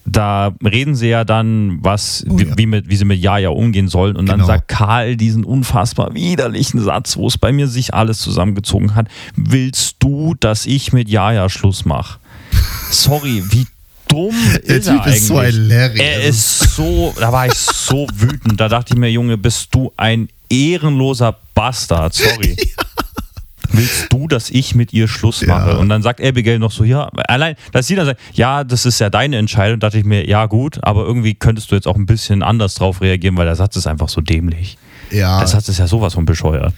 [SPEAKER 3] da reden sie ja dann, was,
[SPEAKER 2] Oh
[SPEAKER 3] wie,
[SPEAKER 2] ja.
[SPEAKER 3] wie, mit, wie sie mit Jaja umgehen sollen. Und dann
[SPEAKER 2] Genau.
[SPEAKER 3] sagt Karl diesen unfassbar widerlichen Satz, wo es bei mir sich alles zusammengezogen hat. Willst du, dass ich mit Jaja Schluss mache? Sorry, wie dumm
[SPEAKER 2] Der
[SPEAKER 3] ist er
[SPEAKER 2] Typ ist so
[SPEAKER 3] eigentlich?
[SPEAKER 2] ein Larry.
[SPEAKER 3] Er ist so, da war ich so wütend. Da dachte ich mir, Junge, bist du ein ehrenloser Bastard. Sorry. [laughs] Willst du, dass ich mit ihr Schluss mache?
[SPEAKER 2] Ja.
[SPEAKER 3] Und dann sagt Abigail noch so, ja, allein, dass sie dann sagt, ja, das ist ja deine Entscheidung, dachte ich mir, ja gut, aber irgendwie könntest du jetzt auch ein bisschen anders drauf reagieren, weil der Satz ist einfach so dämlich.
[SPEAKER 2] ja.
[SPEAKER 3] Der Satz ist ja sowas von bescheuert.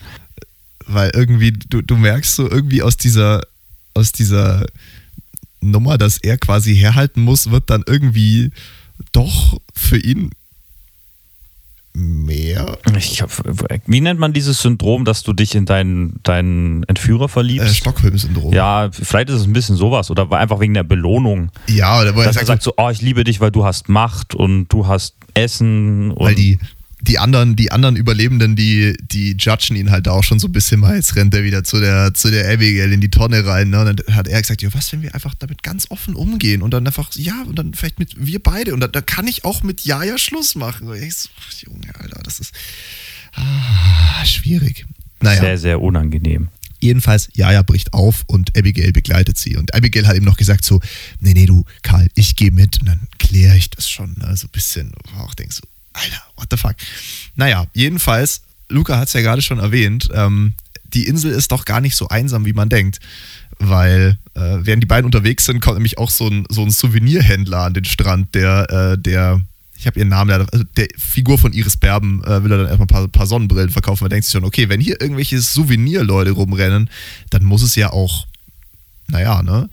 [SPEAKER 2] weil irgendwie, du, du merkst so irgendwie aus dieser, aus dieser Nummer, dass er quasi herhalten muss, wird dann irgendwie doch für ihn mehr.
[SPEAKER 3] Ich hab, wie nennt man dieses Syndrom, dass du dich in deinen, deinen Entführer verliebst?
[SPEAKER 2] Äh, Stockholm-Syndrom.
[SPEAKER 3] Ja, vielleicht ist es ein bisschen sowas oder einfach wegen der Belohnung.
[SPEAKER 2] Ja, oder er
[SPEAKER 3] Dass er
[SPEAKER 2] sagt,
[SPEAKER 3] sagt so, oh, ich liebe dich, weil du hast Macht und du hast Essen. Und
[SPEAKER 2] weil die, die anderen, die anderen Überlebenden, die, die judgen ihn halt auch schon so ein bisschen mal. Jetzt rennt er wieder zu der, zu der Abigail in die Tonne rein. Ne? Und dann hat er gesagt, ja, was, wenn wir einfach damit ganz offen umgehen und dann einfach, ja, und dann vielleicht mit wir beide. Und da, da kann ich auch mit Jaja Schluss machen. Und ich so, ach, Junge, Alter, das ist ah, schwierig. Naja.
[SPEAKER 3] sehr, sehr unangenehm.
[SPEAKER 2] Jedenfalls, Jaja bricht auf und Abigail begleitet sie. Und Abigail hat ihm noch gesagt so, nee, nee, du, Karl, ich gehe mit und dann kläre ich das schon. Ne? So ein bisschen, du auch denkst so, Alter, what the fuck. Naja, jedenfalls, Luca hat es ja gerade schon erwähnt, ähm, die Insel ist doch gar nicht so einsam, wie man denkt. Weil äh, während die beiden unterwegs sind, kommt nämlich auch so ein, so ein Souvenirhändler an den Strand, der, äh, der ich habe ihren Namen leider, also der Figur von Iris Berben äh, will er dann erstmal ein paar, paar Sonnenbrillen verkaufen. Man denkt sich schon, okay, wenn hier irgendwelche Souvenirleute rumrennen, dann muss es ja auch, naja, ne,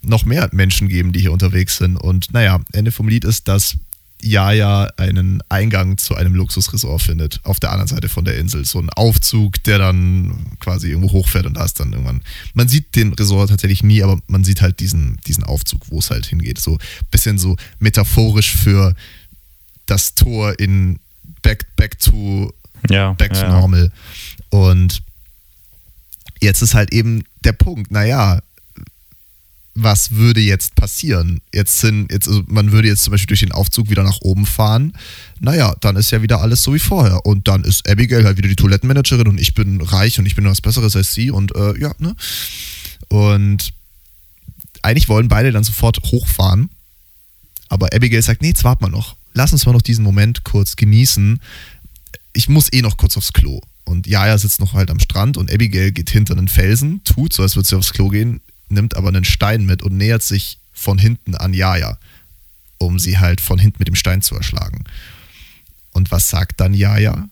[SPEAKER 2] noch mehr Menschen geben, die hier unterwegs sind. Und naja, Ende vom Lied ist, dass Jaja einen Eingang zu einem Luxusresort findet, auf der anderen Seite von der Insel. So ein Aufzug, der dann quasi irgendwo hochfährt und da ist dann irgendwann. Man sieht den Resort tatsächlich nie, aber man sieht halt diesen, diesen Aufzug, wo es halt hingeht. So ein bisschen so metaphorisch für das Tor in Back, back to
[SPEAKER 3] Ja,
[SPEAKER 2] back to
[SPEAKER 3] ja.
[SPEAKER 2] normal. Und jetzt ist halt eben der Punkt, naja, was würde jetzt passieren? Jetzt sind, jetzt, also man würde jetzt zum Beispiel durch den Aufzug wieder nach oben fahren. Naja, dann ist ja wieder alles so wie vorher. Und dann ist Abigail halt wieder die Toilettenmanagerin und ich bin reich und ich bin was Besseres als sie und äh, ja, ne? Und eigentlich wollen beide dann sofort hochfahren. Aber Abigail sagt, nee, jetzt warten wir noch. Lass uns mal noch diesen Moment kurz genießen. Ich muss eh noch kurz aufs Klo. Und Jaja sitzt noch halt am Strand und Abigail geht hinter einen Felsen, tut so, als würde sie aufs Klo gehen, nimmt aber einen Stein mit und nähert sich von hinten an Jaja, um sie halt von hinten mit dem Stein zu erschlagen. Und was sagt dann Jaja?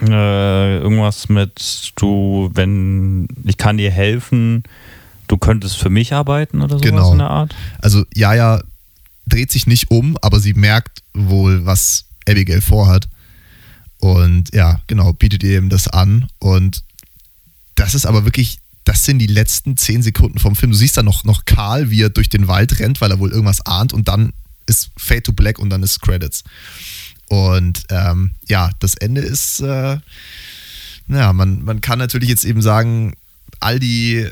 [SPEAKER 3] Äh, irgendwas mit, du, wenn ich kann dir helfen, du könntest für mich arbeiten oder sowas
[SPEAKER 2] Genau.
[SPEAKER 3] in der Art.
[SPEAKER 2] Also Jaja dreht sich nicht um, aber sie merkt wohl, was Abigail vorhat. Und ja, genau, bietet ihr eben das an. Und das ist aber wirklich, das sind die letzten zehn Sekunden vom Film. Du siehst da noch, noch Karl, wie er durch den Wald rennt, weil er wohl irgendwas ahnt. Und dann ist Fade to Black und dann ist Credits. Und ähm, ja, das Ende ist, äh, naja, man, man kann natürlich jetzt eben sagen, all die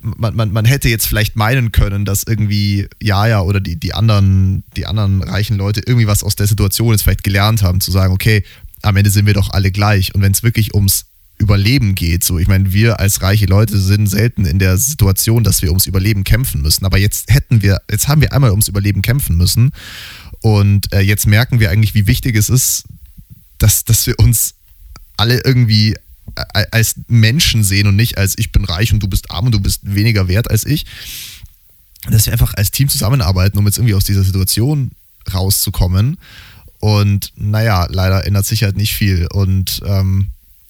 [SPEAKER 2] man, man, man hätte jetzt vielleicht meinen können, dass irgendwie Jaja oder die, die, anderen, die anderen reichen Leute irgendwie was aus der Situation jetzt vielleicht gelernt haben, zu sagen, okay, am Ende sind wir doch alle gleich. Und wenn es wirklich ums Überleben geht, so, ich meine, wir als reiche Leute sind selten in der Situation, dass wir ums Überleben kämpfen müssen. Aber jetzt hätten wir, jetzt haben wir einmal ums Überleben kämpfen müssen. Und äh, jetzt merken wir eigentlich, wie wichtig es ist, dass, dass wir uns alle irgendwie a- als Menschen sehen und nicht als ich bin reich und du bist arm und du bist weniger wert als ich. Dass wir einfach als Team zusammenarbeiten, um jetzt irgendwie aus dieser Situation rauszukommen. Und naja, leider ändert sich halt nicht viel. Und ähm,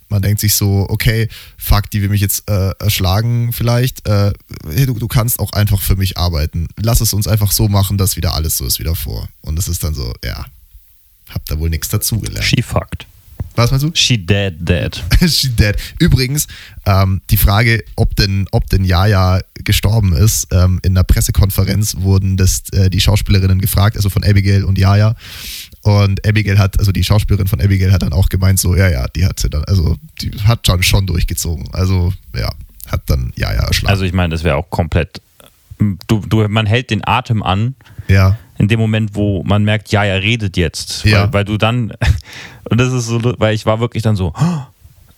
[SPEAKER 2] man denkt sich so, okay, fuck, die will mich jetzt äh, erschlagen vielleicht. Äh, hey, du, du kannst auch einfach für mich arbeiten. Lass es uns einfach so machen, dass wieder alles so ist wie davor. Und es ist dann so, ja, hab da wohl nichts dazugelernt.
[SPEAKER 3] She fucked.
[SPEAKER 2] Was meinst du?
[SPEAKER 3] She dead dead. [laughs]
[SPEAKER 2] She dead. Übrigens, ähm, die Frage, ob denn, ob denn Jaja gestorben ist, ähm, in der Pressekonferenz wurden das, äh, die Schauspielerinnen gefragt, also von Abigail und Jaja. Und Abigail hat, also die Schauspielerin von Abigail hat dann auch gemeint, so, ja, ja, die hat sie dann, also die hat schon, schon durchgezogen. Also, ja, hat dann Jaja erschlagen.
[SPEAKER 3] Also ich meine, das wäre auch komplett. Du, du, man hält den Atem an,
[SPEAKER 2] ja,
[SPEAKER 3] in dem Moment, wo man merkt, ja, er redet jetzt.
[SPEAKER 2] Ja.
[SPEAKER 3] Weil, weil du dann, [laughs] und das ist so, weil ich war wirklich dann so, "Oh,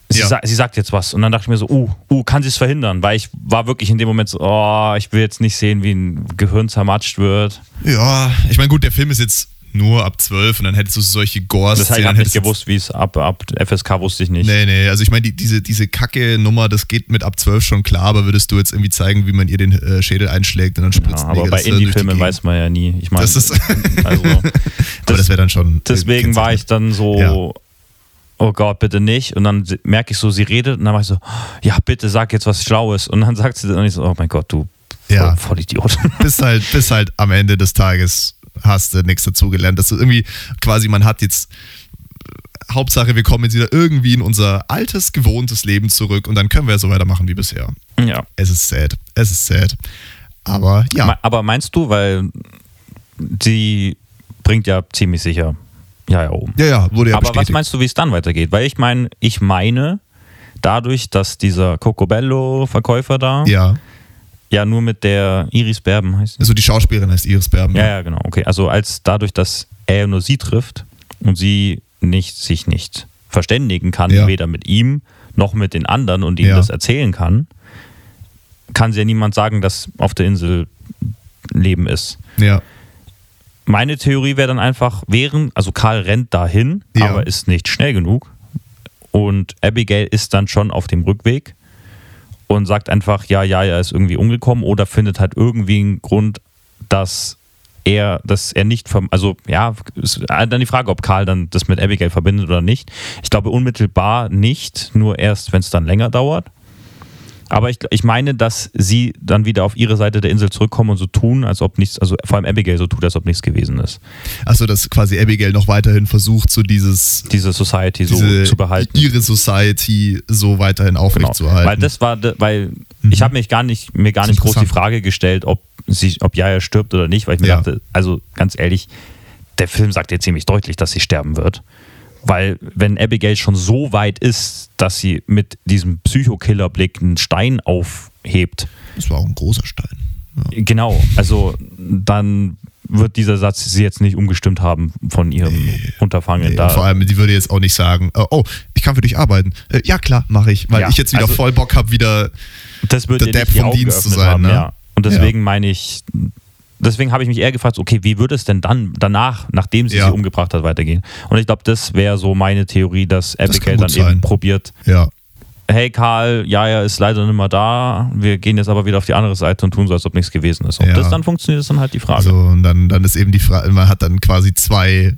[SPEAKER 3] sie,
[SPEAKER 2] Ja.
[SPEAKER 3] sa sie sagt jetzt was. Und dann dachte ich mir so, uh, uh, kann sie es verhindern? Weil ich war wirklich in dem Moment so, oh, ich will jetzt nicht sehen, wie ein Gehirn zermatscht wird.
[SPEAKER 2] ja, ich meine, gut, der Film ist jetzt nur ab 12 und dann hättest du solche Gores.
[SPEAKER 3] Das habe ich nicht gewusst, wie es ab, ab FSK wusste ich nicht.
[SPEAKER 2] Nee, nee, also ich meine, die, diese, diese Kacke-Nummer, das geht mit ab 12 schon klar, aber würdest du jetzt irgendwie zeigen, wie man ihr den äh, Schädel einschlägt und dann spritzt
[SPEAKER 3] Ja, aber bei Indie-Filmen weiß man ja nie. Ich meine,
[SPEAKER 2] Das ist- [laughs]
[SPEAKER 3] also, [laughs]
[SPEAKER 2] Aber das wäre dann schon.
[SPEAKER 3] deswegen war ich dann so,
[SPEAKER 2] Ja.
[SPEAKER 3] oh Gott, bitte nicht. Und dann merke ich so, sie redet und dann war ich so, ja, bitte sag jetzt was Schlaues. Und dann sagt sie dann und ich so, oh mein Gott, du
[SPEAKER 2] Ja.
[SPEAKER 3] voll, Vollidiot.
[SPEAKER 2] Bis halt, bis halt am Ende des Tages hast du nichts dazugelernt. Das ist irgendwie quasi, man hat jetzt Hauptsache, wir kommen jetzt wieder irgendwie in unser altes, gewohntes Leben zurück und dann können wir so weitermachen wie bisher.
[SPEAKER 3] Ja.
[SPEAKER 2] Es ist sad. Es ist sad. Aber ja.
[SPEAKER 3] Aber meinst du, weil sie bringt ja ziemlich sicher ja ja um.
[SPEAKER 2] Ja, ja, wurde ja
[SPEAKER 3] Aber was
[SPEAKER 2] bestätigt.
[SPEAKER 3] meinst du, wie es dann weitergeht? Weil ich meine, ich meine, dadurch, dass dieser Cocobello-Verkäufer da ja.
[SPEAKER 2] Ja,
[SPEAKER 3] nur mit der Iris Berben heißt sie.
[SPEAKER 2] also die Schauspielerin heißt Iris Berben.
[SPEAKER 3] Ja, ja, genau. Okay. Also als dadurch, dass er nur sie trifft und sie nicht, sich nicht verständigen kann,
[SPEAKER 2] Ja.
[SPEAKER 3] weder mit ihm noch mit den anderen und ihm
[SPEAKER 2] Ja.
[SPEAKER 3] das erzählen kann, kann sie ja niemand sagen, dass auf der Insel Leben ist.
[SPEAKER 2] ja.
[SPEAKER 3] Meine Theorie wäre dann einfach, während, also Karl rennt dahin,
[SPEAKER 2] Ja.
[SPEAKER 3] aber ist nicht schnell genug. Und Abigail ist dann schon auf dem Rückweg und sagt einfach, ja, ja, er ist irgendwie umgekommen oder findet halt irgendwie einen Grund, dass er, dass er nicht, verm- also ja, ist dann die Frage, ob Karl dann das mit Abigail verbindet oder nicht. Ich glaube unmittelbar nicht, nur erst, wenn es dann länger dauert. Aber ich, ich meine, dass sie dann wieder auf ihre Seite der Insel zurückkommen und so tun, als ob nichts, also vor allem Abigail so tut, als ob nichts gewesen ist.
[SPEAKER 2] Achso, dass quasi Abigail noch weiterhin versucht, so dieses
[SPEAKER 3] Diese Society so
[SPEAKER 2] diese,
[SPEAKER 3] zu behalten.
[SPEAKER 2] ihre Society so weiterhin
[SPEAKER 3] Genau.
[SPEAKER 2] aufrechtzuerhalten.
[SPEAKER 3] Weil das war, weil ich habe mich gar nicht, mir gar
[SPEAKER 2] Mhm.
[SPEAKER 3] Nicht groß die. Frage gestellt, ob sie, ob Jaya stirbt oder nicht, weil ich mir
[SPEAKER 2] Ja.
[SPEAKER 3] dachte, also ganz ehrlich, der Film sagt ja ziemlich deutlich, dass sie sterben wird. Weil wenn Abigail schon so weit ist, dass sie mit diesem Psychokiller-Blick einen Stein aufhebt,
[SPEAKER 2] das war auch ein großer Stein. Ja.
[SPEAKER 3] genau, also dann wird dieser Satz sie jetzt nicht umgestimmt haben von ihrem Unterfangen.
[SPEAKER 2] Nee,
[SPEAKER 3] da,
[SPEAKER 2] vor allem, die würde jetzt auch nicht sagen, äh, oh, ich kann für dich arbeiten. Äh, ja, klar, mache ich, weil
[SPEAKER 3] Ja,
[SPEAKER 2] ich jetzt wieder
[SPEAKER 3] also-
[SPEAKER 2] voll Bock habe, wieder.
[SPEAKER 3] das wird
[SPEAKER 2] der Depp vom Dienst zu sein,
[SPEAKER 3] haben,
[SPEAKER 2] ne?
[SPEAKER 3] ja. Und deswegen meine ich, deswegen habe ich mich eher gefragt, okay, wie würde es denn dann danach, nachdem sie
[SPEAKER 2] Ja.
[SPEAKER 3] sie umgebracht hat, weitergehen? Und ich glaube, das wäre so meine Theorie, dass Abigail
[SPEAKER 2] gut
[SPEAKER 3] dann eben
[SPEAKER 2] sein.
[SPEAKER 3] probiert,
[SPEAKER 2] Ja,
[SPEAKER 3] hey Karl, Jaja ist leider nicht mehr da, wir gehen jetzt aber wieder auf die andere Seite und tun so, als ob nichts gewesen ist. Ob
[SPEAKER 2] Ja.
[SPEAKER 3] das dann funktioniert, ist dann halt die Frage.
[SPEAKER 2] also und dann, dann ist eben die Frage, man hat dann quasi zwei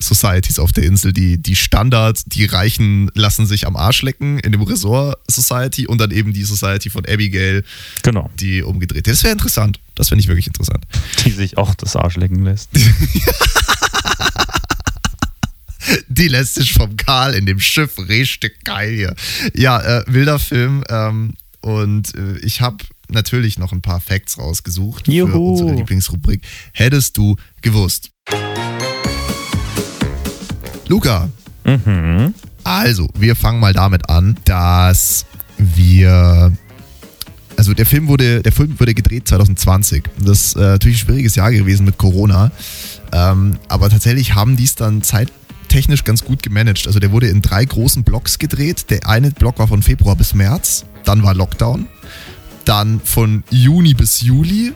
[SPEAKER 2] Societies auf der Insel, die, die Standard, die Reichen lassen sich am Arsch lecken in dem Resort Society und dann eben die Society von Abigail,
[SPEAKER 3] genau.
[SPEAKER 2] die umgedreht. Das wäre interessant. Das finde ich wirklich interessant.
[SPEAKER 3] Die sich auch das Arsch lecken lässt. [laughs]
[SPEAKER 2] Die lässt sich vom Karl in dem Schiff richtig geil hier. Ja, äh, wilder Film. Ähm, und äh, ich habe natürlich noch ein paar Facts rausgesucht für
[SPEAKER 3] Juhu.
[SPEAKER 2] unsere Lieblingsrubrik. Hättest du gewusst? Luca,
[SPEAKER 3] Mhm.
[SPEAKER 2] also, wir fangen mal damit an, dass wir. Also der Film wurde, der Film wurde gedreht 2020. Das ist äh, natürlich ein schwieriges Jahr gewesen mit Corona. Ähm, aber tatsächlich haben die es dann zeittechnisch ganz gut gemanagt. Also der wurde in drei großen Blocks gedreht. Der eine Block war von Februar bis März, dann war Lockdown. Dann von Juni bis Juli.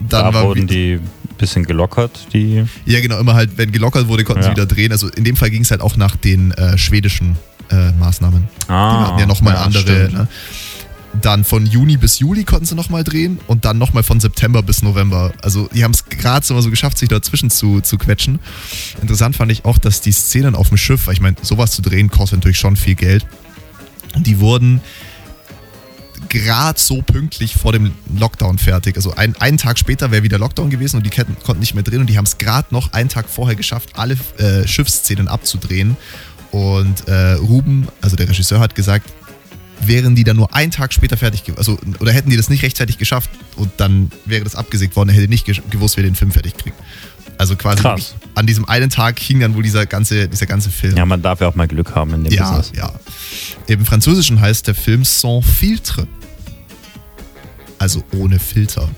[SPEAKER 2] Dann
[SPEAKER 3] Da wurden die ein bisschen gelockert, die.
[SPEAKER 2] ja, genau, immer halt, wenn gelockert wurde, konnten sie
[SPEAKER 3] Ja.
[SPEAKER 2] wieder drehen. Also in dem Fall ging es halt auch nach den äh, schwedischen äh, Maßnahmen.
[SPEAKER 3] Ah,
[SPEAKER 2] Die hatten ja nochmal
[SPEAKER 3] ja,
[SPEAKER 2] andere. Ne? Dann von Juni bis Juli konnten sie nochmal drehen und dann nochmal von September bis November. Also die haben es gerade so so geschafft, sich dazwischen zu, zu quetschen. Interessant fand ich auch, dass die Szenen auf dem Schiff, weil ich meine, sowas zu drehen kostet natürlich schon viel Geld. Und die wurden gerade so pünktlich vor dem Lockdown fertig. Also ein, einen Tag später wäre wieder Lockdown gewesen und die Ketten konnten nicht mehr drehen und die haben es gerade noch einen Tag vorher geschafft, alle äh, Schiffsszenen abzudrehen. Und äh, Ruben, also der Regisseur, hat gesagt, wären die dann nur einen Tag später fertig gewesen, also oder hätten die das nicht rechtzeitig geschafft und dann wäre das abgesägt worden, er hätte nicht gewusst, wer den Film fertig kriegt. Also quasi
[SPEAKER 3] Krass.
[SPEAKER 2] an diesem einen Tag hing dann wohl dieser ganze, dieser ganze Film.
[SPEAKER 3] Ja, man darf ja auch mal Glück haben in dem
[SPEAKER 2] Ja,
[SPEAKER 3] Business.
[SPEAKER 2] ja. Im Französischen heißt der Film Sans Filtre. Also ohne Filter.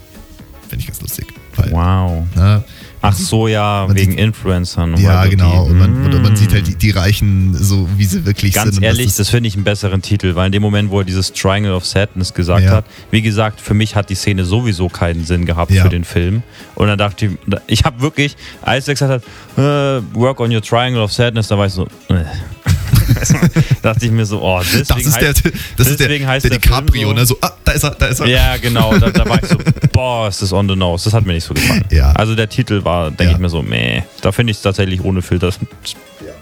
[SPEAKER 2] Finde ich ganz lustig. Weil,
[SPEAKER 3] Wow.
[SPEAKER 2] ne,
[SPEAKER 3] Ach so, ja, wegen
[SPEAKER 2] sieht-
[SPEAKER 3] Influencern.
[SPEAKER 2] ja,
[SPEAKER 3] weil so
[SPEAKER 2] genau.
[SPEAKER 3] die-
[SPEAKER 2] Und man, und man
[SPEAKER 3] Mm.
[SPEAKER 2] sieht halt die, die Reichen so, wie sie wirklich
[SPEAKER 3] Ganz
[SPEAKER 2] sind. Und
[SPEAKER 3] ehrlich,
[SPEAKER 2] das
[SPEAKER 3] das finde ich einen besseren Titel, weil in dem Moment, wo er dieses Triangle of Sadness gesagt
[SPEAKER 2] Ja.
[SPEAKER 3] hat, wie gesagt, für mich hat die Szene sowieso keinen Sinn gehabt
[SPEAKER 2] Ja.
[SPEAKER 3] für den Film. Und dann dachte ich, ich habe wirklich, als er gesagt hat, äh, work on your Triangle of Sadness, da war ich so, äh. [laughs] dachte ich mir so, oh, deswegen
[SPEAKER 2] das ist der,
[SPEAKER 3] heißt,
[SPEAKER 2] das ist der,
[SPEAKER 3] deswegen heißt
[SPEAKER 2] der
[SPEAKER 3] der
[SPEAKER 2] DiCaprio,
[SPEAKER 3] so-
[SPEAKER 2] ne? So, ah, da ist er, da ist er.
[SPEAKER 3] Ja, genau. Da, da war ich so, [laughs] boah, ist das on the nose. Das hat mir nicht so gefallen.
[SPEAKER 2] Ja.
[SPEAKER 3] Also der Titel war, denke
[SPEAKER 2] Ja.
[SPEAKER 3] ich mir so, meh. Da finde ich es tatsächlich ohne Filter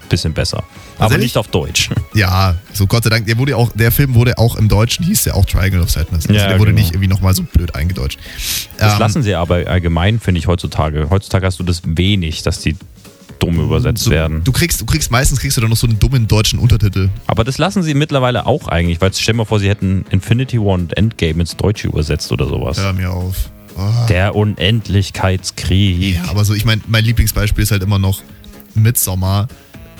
[SPEAKER 3] bisschen besser. Aber
[SPEAKER 2] Tatsächlich?
[SPEAKER 3] nicht auf Deutsch. [laughs]
[SPEAKER 2] Ja, so Gott sei Dank, der wurde auch, der Film wurde auch im Deutschen, hieß ja auch Triangle of Sadness. Also
[SPEAKER 3] Ja,
[SPEAKER 2] der wurde
[SPEAKER 3] genau.
[SPEAKER 2] nicht irgendwie nochmal so blöd eingedeutscht.
[SPEAKER 3] Das
[SPEAKER 2] Ähm,
[SPEAKER 3] lassen sie aber allgemein, finde ich, heutzutage. Heutzutage hast du das wenig, dass die dumm übersetzt
[SPEAKER 2] so,
[SPEAKER 3] werden.
[SPEAKER 2] Du kriegst, du kriegst, meistens kriegst du dann noch so einen dummen deutschen Untertitel.
[SPEAKER 3] Aber das lassen sie mittlerweile auch eigentlich, weil stell dir mal vor, sie hätten Infinity War und Endgame ins Deutsche übersetzt oder sowas.
[SPEAKER 2] Hör mir auf. Oh.
[SPEAKER 3] Der Unendlichkeitskrieg.
[SPEAKER 2] Ja, aber so, ich meine, mein Lieblingsbeispiel ist halt immer noch Midsommar,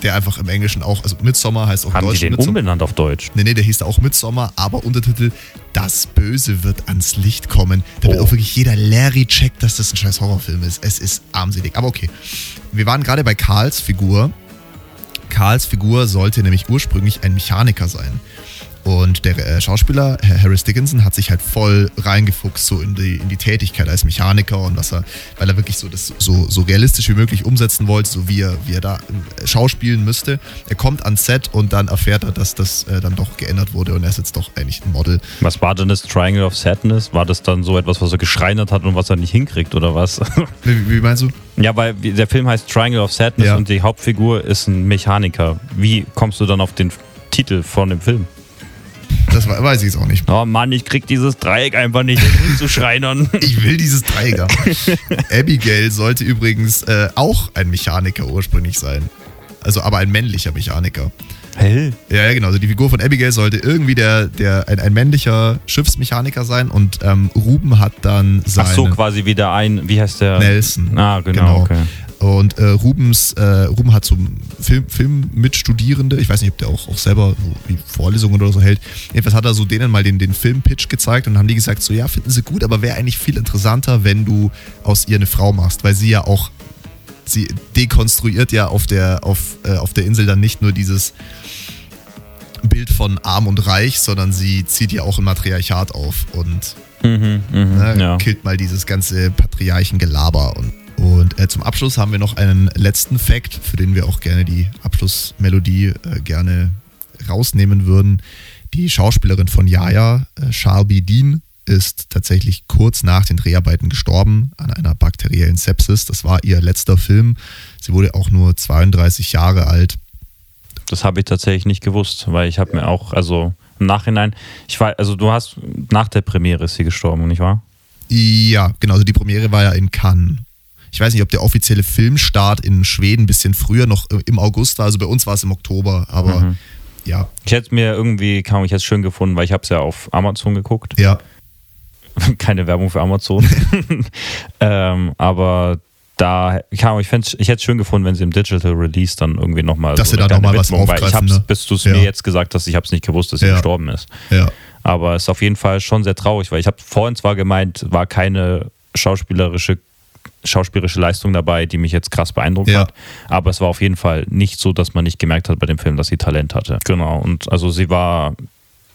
[SPEAKER 2] der einfach im Englischen auch, also Midsommar heißt auch im
[SPEAKER 3] Haben die
[SPEAKER 2] Deutschen
[SPEAKER 3] den
[SPEAKER 2] Midsommar.
[SPEAKER 3] umbenannt auf Deutsch?
[SPEAKER 2] Nee, nee, der hieß da auch Midsommar, aber Untertitel Das Böse wird ans Licht kommen. Damit
[SPEAKER 3] Oh.
[SPEAKER 2] auch wirklich jeder Larry checkt, dass das ein scheiß Horrorfilm ist. Es ist armselig. Aber okay. Wir waren gerade bei Karls Figur. Karls Figur sollte nämlich ursprünglich ein Mechaniker sein. Und der äh, Schauspieler, Herr Harris Dickinson, hat sich halt voll reingefuchst so in die, in die Tätigkeit als Mechaniker und was er, weil er wirklich so das so, so realistisch wie möglich umsetzen wollte, so wie er, wie er da äh, schauspielen müsste. Er kommt ans Set und dann erfährt er, dass das äh, dann doch geändert wurde und er ist jetzt doch eigentlich ein Model.
[SPEAKER 3] Was war denn das Triangle of Sadness? War das dann so etwas, was er geschreinert hat und was er nicht hinkriegt oder was? [laughs]
[SPEAKER 2] Wie, wie meinst du?
[SPEAKER 3] ja, weil der Film heißt Triangle of Sadness
[SPEAKER 2] Ja.
[SPEAKER 3] und die Hauptfigur ist ein Mechaniker. Wie kommst du dann auf den Titel von dem Film?
[SPEAKER 2] Das we- weiß ich jetzt auch nicht.
[SPEAKER 3] Oh Mann, ich krieg dieses Dreieck einfach nicht hin zu [laughs] schreinern.
[SPEAKER 2] Ich will dieses Dreieck. [laughs] Abigail sollte übrigens äh, auch ein Mechaniker ursprünglich sein. Also aber ein männlicher Mechaniker.
[SPEAKER 3] Hell?
[SPEAKER 2] Ja, ja, genau. Also die Figur von Abigail sollte irgendwie der, der ein, ein männlicher Schiffsmechaniker sein und ähm, Ruben hat dann seinen
[SPEAKER 3] Ach so, quasi wieder ein, wie heißt der?
[SPEAKER 2] Nelson.
[SPEAKER 3] Ah, genau, okay.
[SPEAKER 2] Und äh, Rubens, äh, Ruben hat so Film, Filmmitstudierende, ich weiß nicht, ob der auch, auch selber so wie Vorlesungen oder so hält. Jedenfalls hat er so denen mal den, den Filmpitch gezeigt und haben die gesagt, so ja, finden sie gut, aber wäre eigentlich viel interessanter, wenn du aus ihr eine Frau machst, weil sie ja auch, sie dekonstruiert ja auf der, auf, äh, auf der Insel dann nicht nur dieses Bild von arm und reich, sondern sie zieht ja auch ein Matriarchat auf und
[SPEAKER 3] Mhm, mhm,
[SPEAKER 2] ne,
[SPEAKER 3] ja.
[SPEAKER 2] killt mal dieses ganze Patriarchengelaber. Und, und äh, zum Abschluss haben wir noch einen letzten Fact, für den wir auch gerne die Abschlussmelodie äh, gerne rausnehmen würden. Die Schauspielerin von Yaya, äh, Sharby Dean, ist tatsächlich kurz nach den Dreharbeiten gestorben an einer bakteriellen Sepsis. Das war ihr letzter Film. Sie wurde auch nur 32 Jahre alt.
[SPEAKER 3] Das habe ich tatsächlich nicht gewusst, weil ich habe mir auch, also im Nachhinein, ich war, also du hast, nach der Premiere ist sie gestorben, nicht wahr?
[SPEAKER 2] Ja, genau. Also die Premiere war ja in Cannes. Ich weiß nicht, ob der offizielle Filmstart in Schweden ein bisschen früher noch äh, im August war. Also bei uns war es im Oktober, aber
[SPEAKER 3] Mhm.
[SPEAKER 2] ja,
[SPEAKER 3] Ich hätte es mir irgendwie, kam ich jetzt schön gefunden, weil ich habe es ja auf Amazon geguckt.
[SPEAKER 2] ja. [laughs]
[SPEAKER 3] Keine Werbung für Amazon. [laughs] ähm, aber da, kam, ich, ich hätte es schön gefunden, wenn sie im Digital Release dann irgendwie nochmal
[SPEAKER 2] Dass
[SPEAKER 3] so
[SPEAKER 2] sie da noch
[SPEAKER 3] kleine
[SPEAKER 2] mal was
[SPEAKER 3] Widmung, weil ich
[SPEAKER 2] aufgreifen,
[SPEAKER 3] hab's,
[SPEAKER 2] ne?
[SPEAKER 3] bis du es
[SPEAKER 2] Ja.
[SPEAKER 3] mir jetzt gesagt hast, ich habe es nicht gewusst, dass sie
[SPEAKER 2] Ja.
[SPEAKER 3] gestorben ist.
[SPEAKER 2] Ja,
[SPEAKER 3] Aber es ist auf jeden Fall schon sehr traurig, weil ich habe vorhin zwar gemeint, war keine schauspielerische schauspielerische Leistung dabei, die mich jetzt krass beeindruckt
[SPEAKER 2] Ja.
[SPEAKER 3] hat. Aber es war auf jeden Fall nicht so, dass man nicht gemerkt hat bei dem Film, dass sie Talent hatte. Genau. Und also sie war,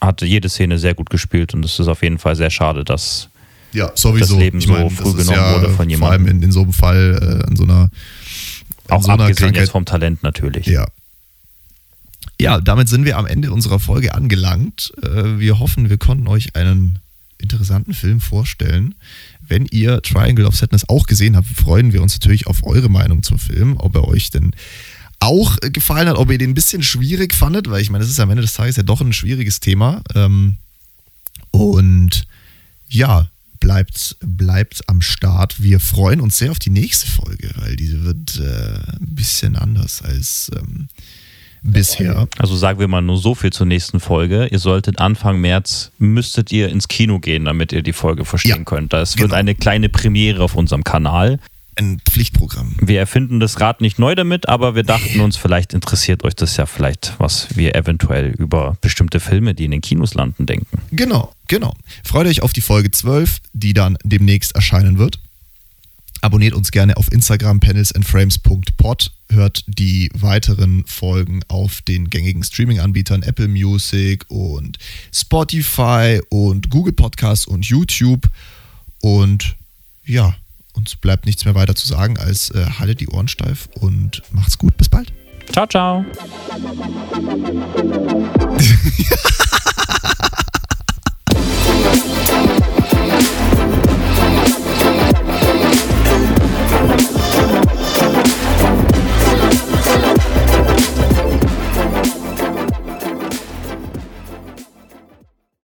[SPEAKER 3] hatte jede Szene sehr gut gespielt und es ist auf jeden Fall sehr schade, dass
[SPEAKER 2] ja, sowieso.
[SPEAKER 3] Das Leben so früh genommen wurde von
[SPEAKER 2] Vor allem
[SPEAKER 3] jemandem.
[SPEAKER 2] in, in so einem Fall, äh, in so einer, in
[SPEAKER 3] auch
[SPEAKER 2] so einer
[SPEAKER 3] abgesehen
[SPEAKER 2] Krankheit.
[SPEAKER 3] jetzt vom Talent natürlich.
[SPEAKER 2] Ja. Ja, damit sind wir am Ende unserer Folge angelangt. Äh, Wir hoffen, wir konnten euch einen interessanten Film vorstellen. Wenn ihr Triangle of Sadness auch gesehen habt, freuen wir uns natürlich auf eure Meinung zum Film, ob er euch denn auch gefallen hat, ob ihr den ein bisschen schwierig fandet, weil ich meine, das ist am Ende des Tages ja doch ein schwieriges Thema. Ähm, Und ja, bleibt, bleibt am Start. Wir freuen uns sehr auf die nächste Folge, weil diese wird äh, ein bisschen anders als ähm, bisher.
[SPEAKER 3] Also sagen wir mal nur so viel zur nächsten Folge. Ihr solltet Anfang März, müsstet ihr ins Kino gehen, damit ihr die Folge verstehen
[SPEAKER 2] Ja,
[SPEAKER 3] könnt. Das wird
[SPEAKER 2] genau.
[SPEAKER 3] eine kleine Premiere auf unserem Kanal.
[SPEAKER 2] Ein Pflichtprogramm.
[SPEAKER 3] Wir erfinden das Rad nicht neu damit, aber wir dachten uns, vielleicht interessiert euch das ja vielleicht, was wir eventuell über bestimmte Filme, die in den Kinos landen, denken.
[SPEAKER 2] Genau, genau. Freut euch auf die Folge 12, die dann demnächst erscheinen wird. Abonniert uns gerne auf Instagram panelsandframes.pod. Hört die weiteren Folgen auf den gängigen Streaming-Anbietern Apple Music und Spotify und Google Podcasts und YouTube. Und ja, uns bleibt nichts mehr weiter zu sagen als äh, haltet die Ohren steif und macht's gut. Bis bald.
[SPEAKER 3] Ciao, ciao. [laughs]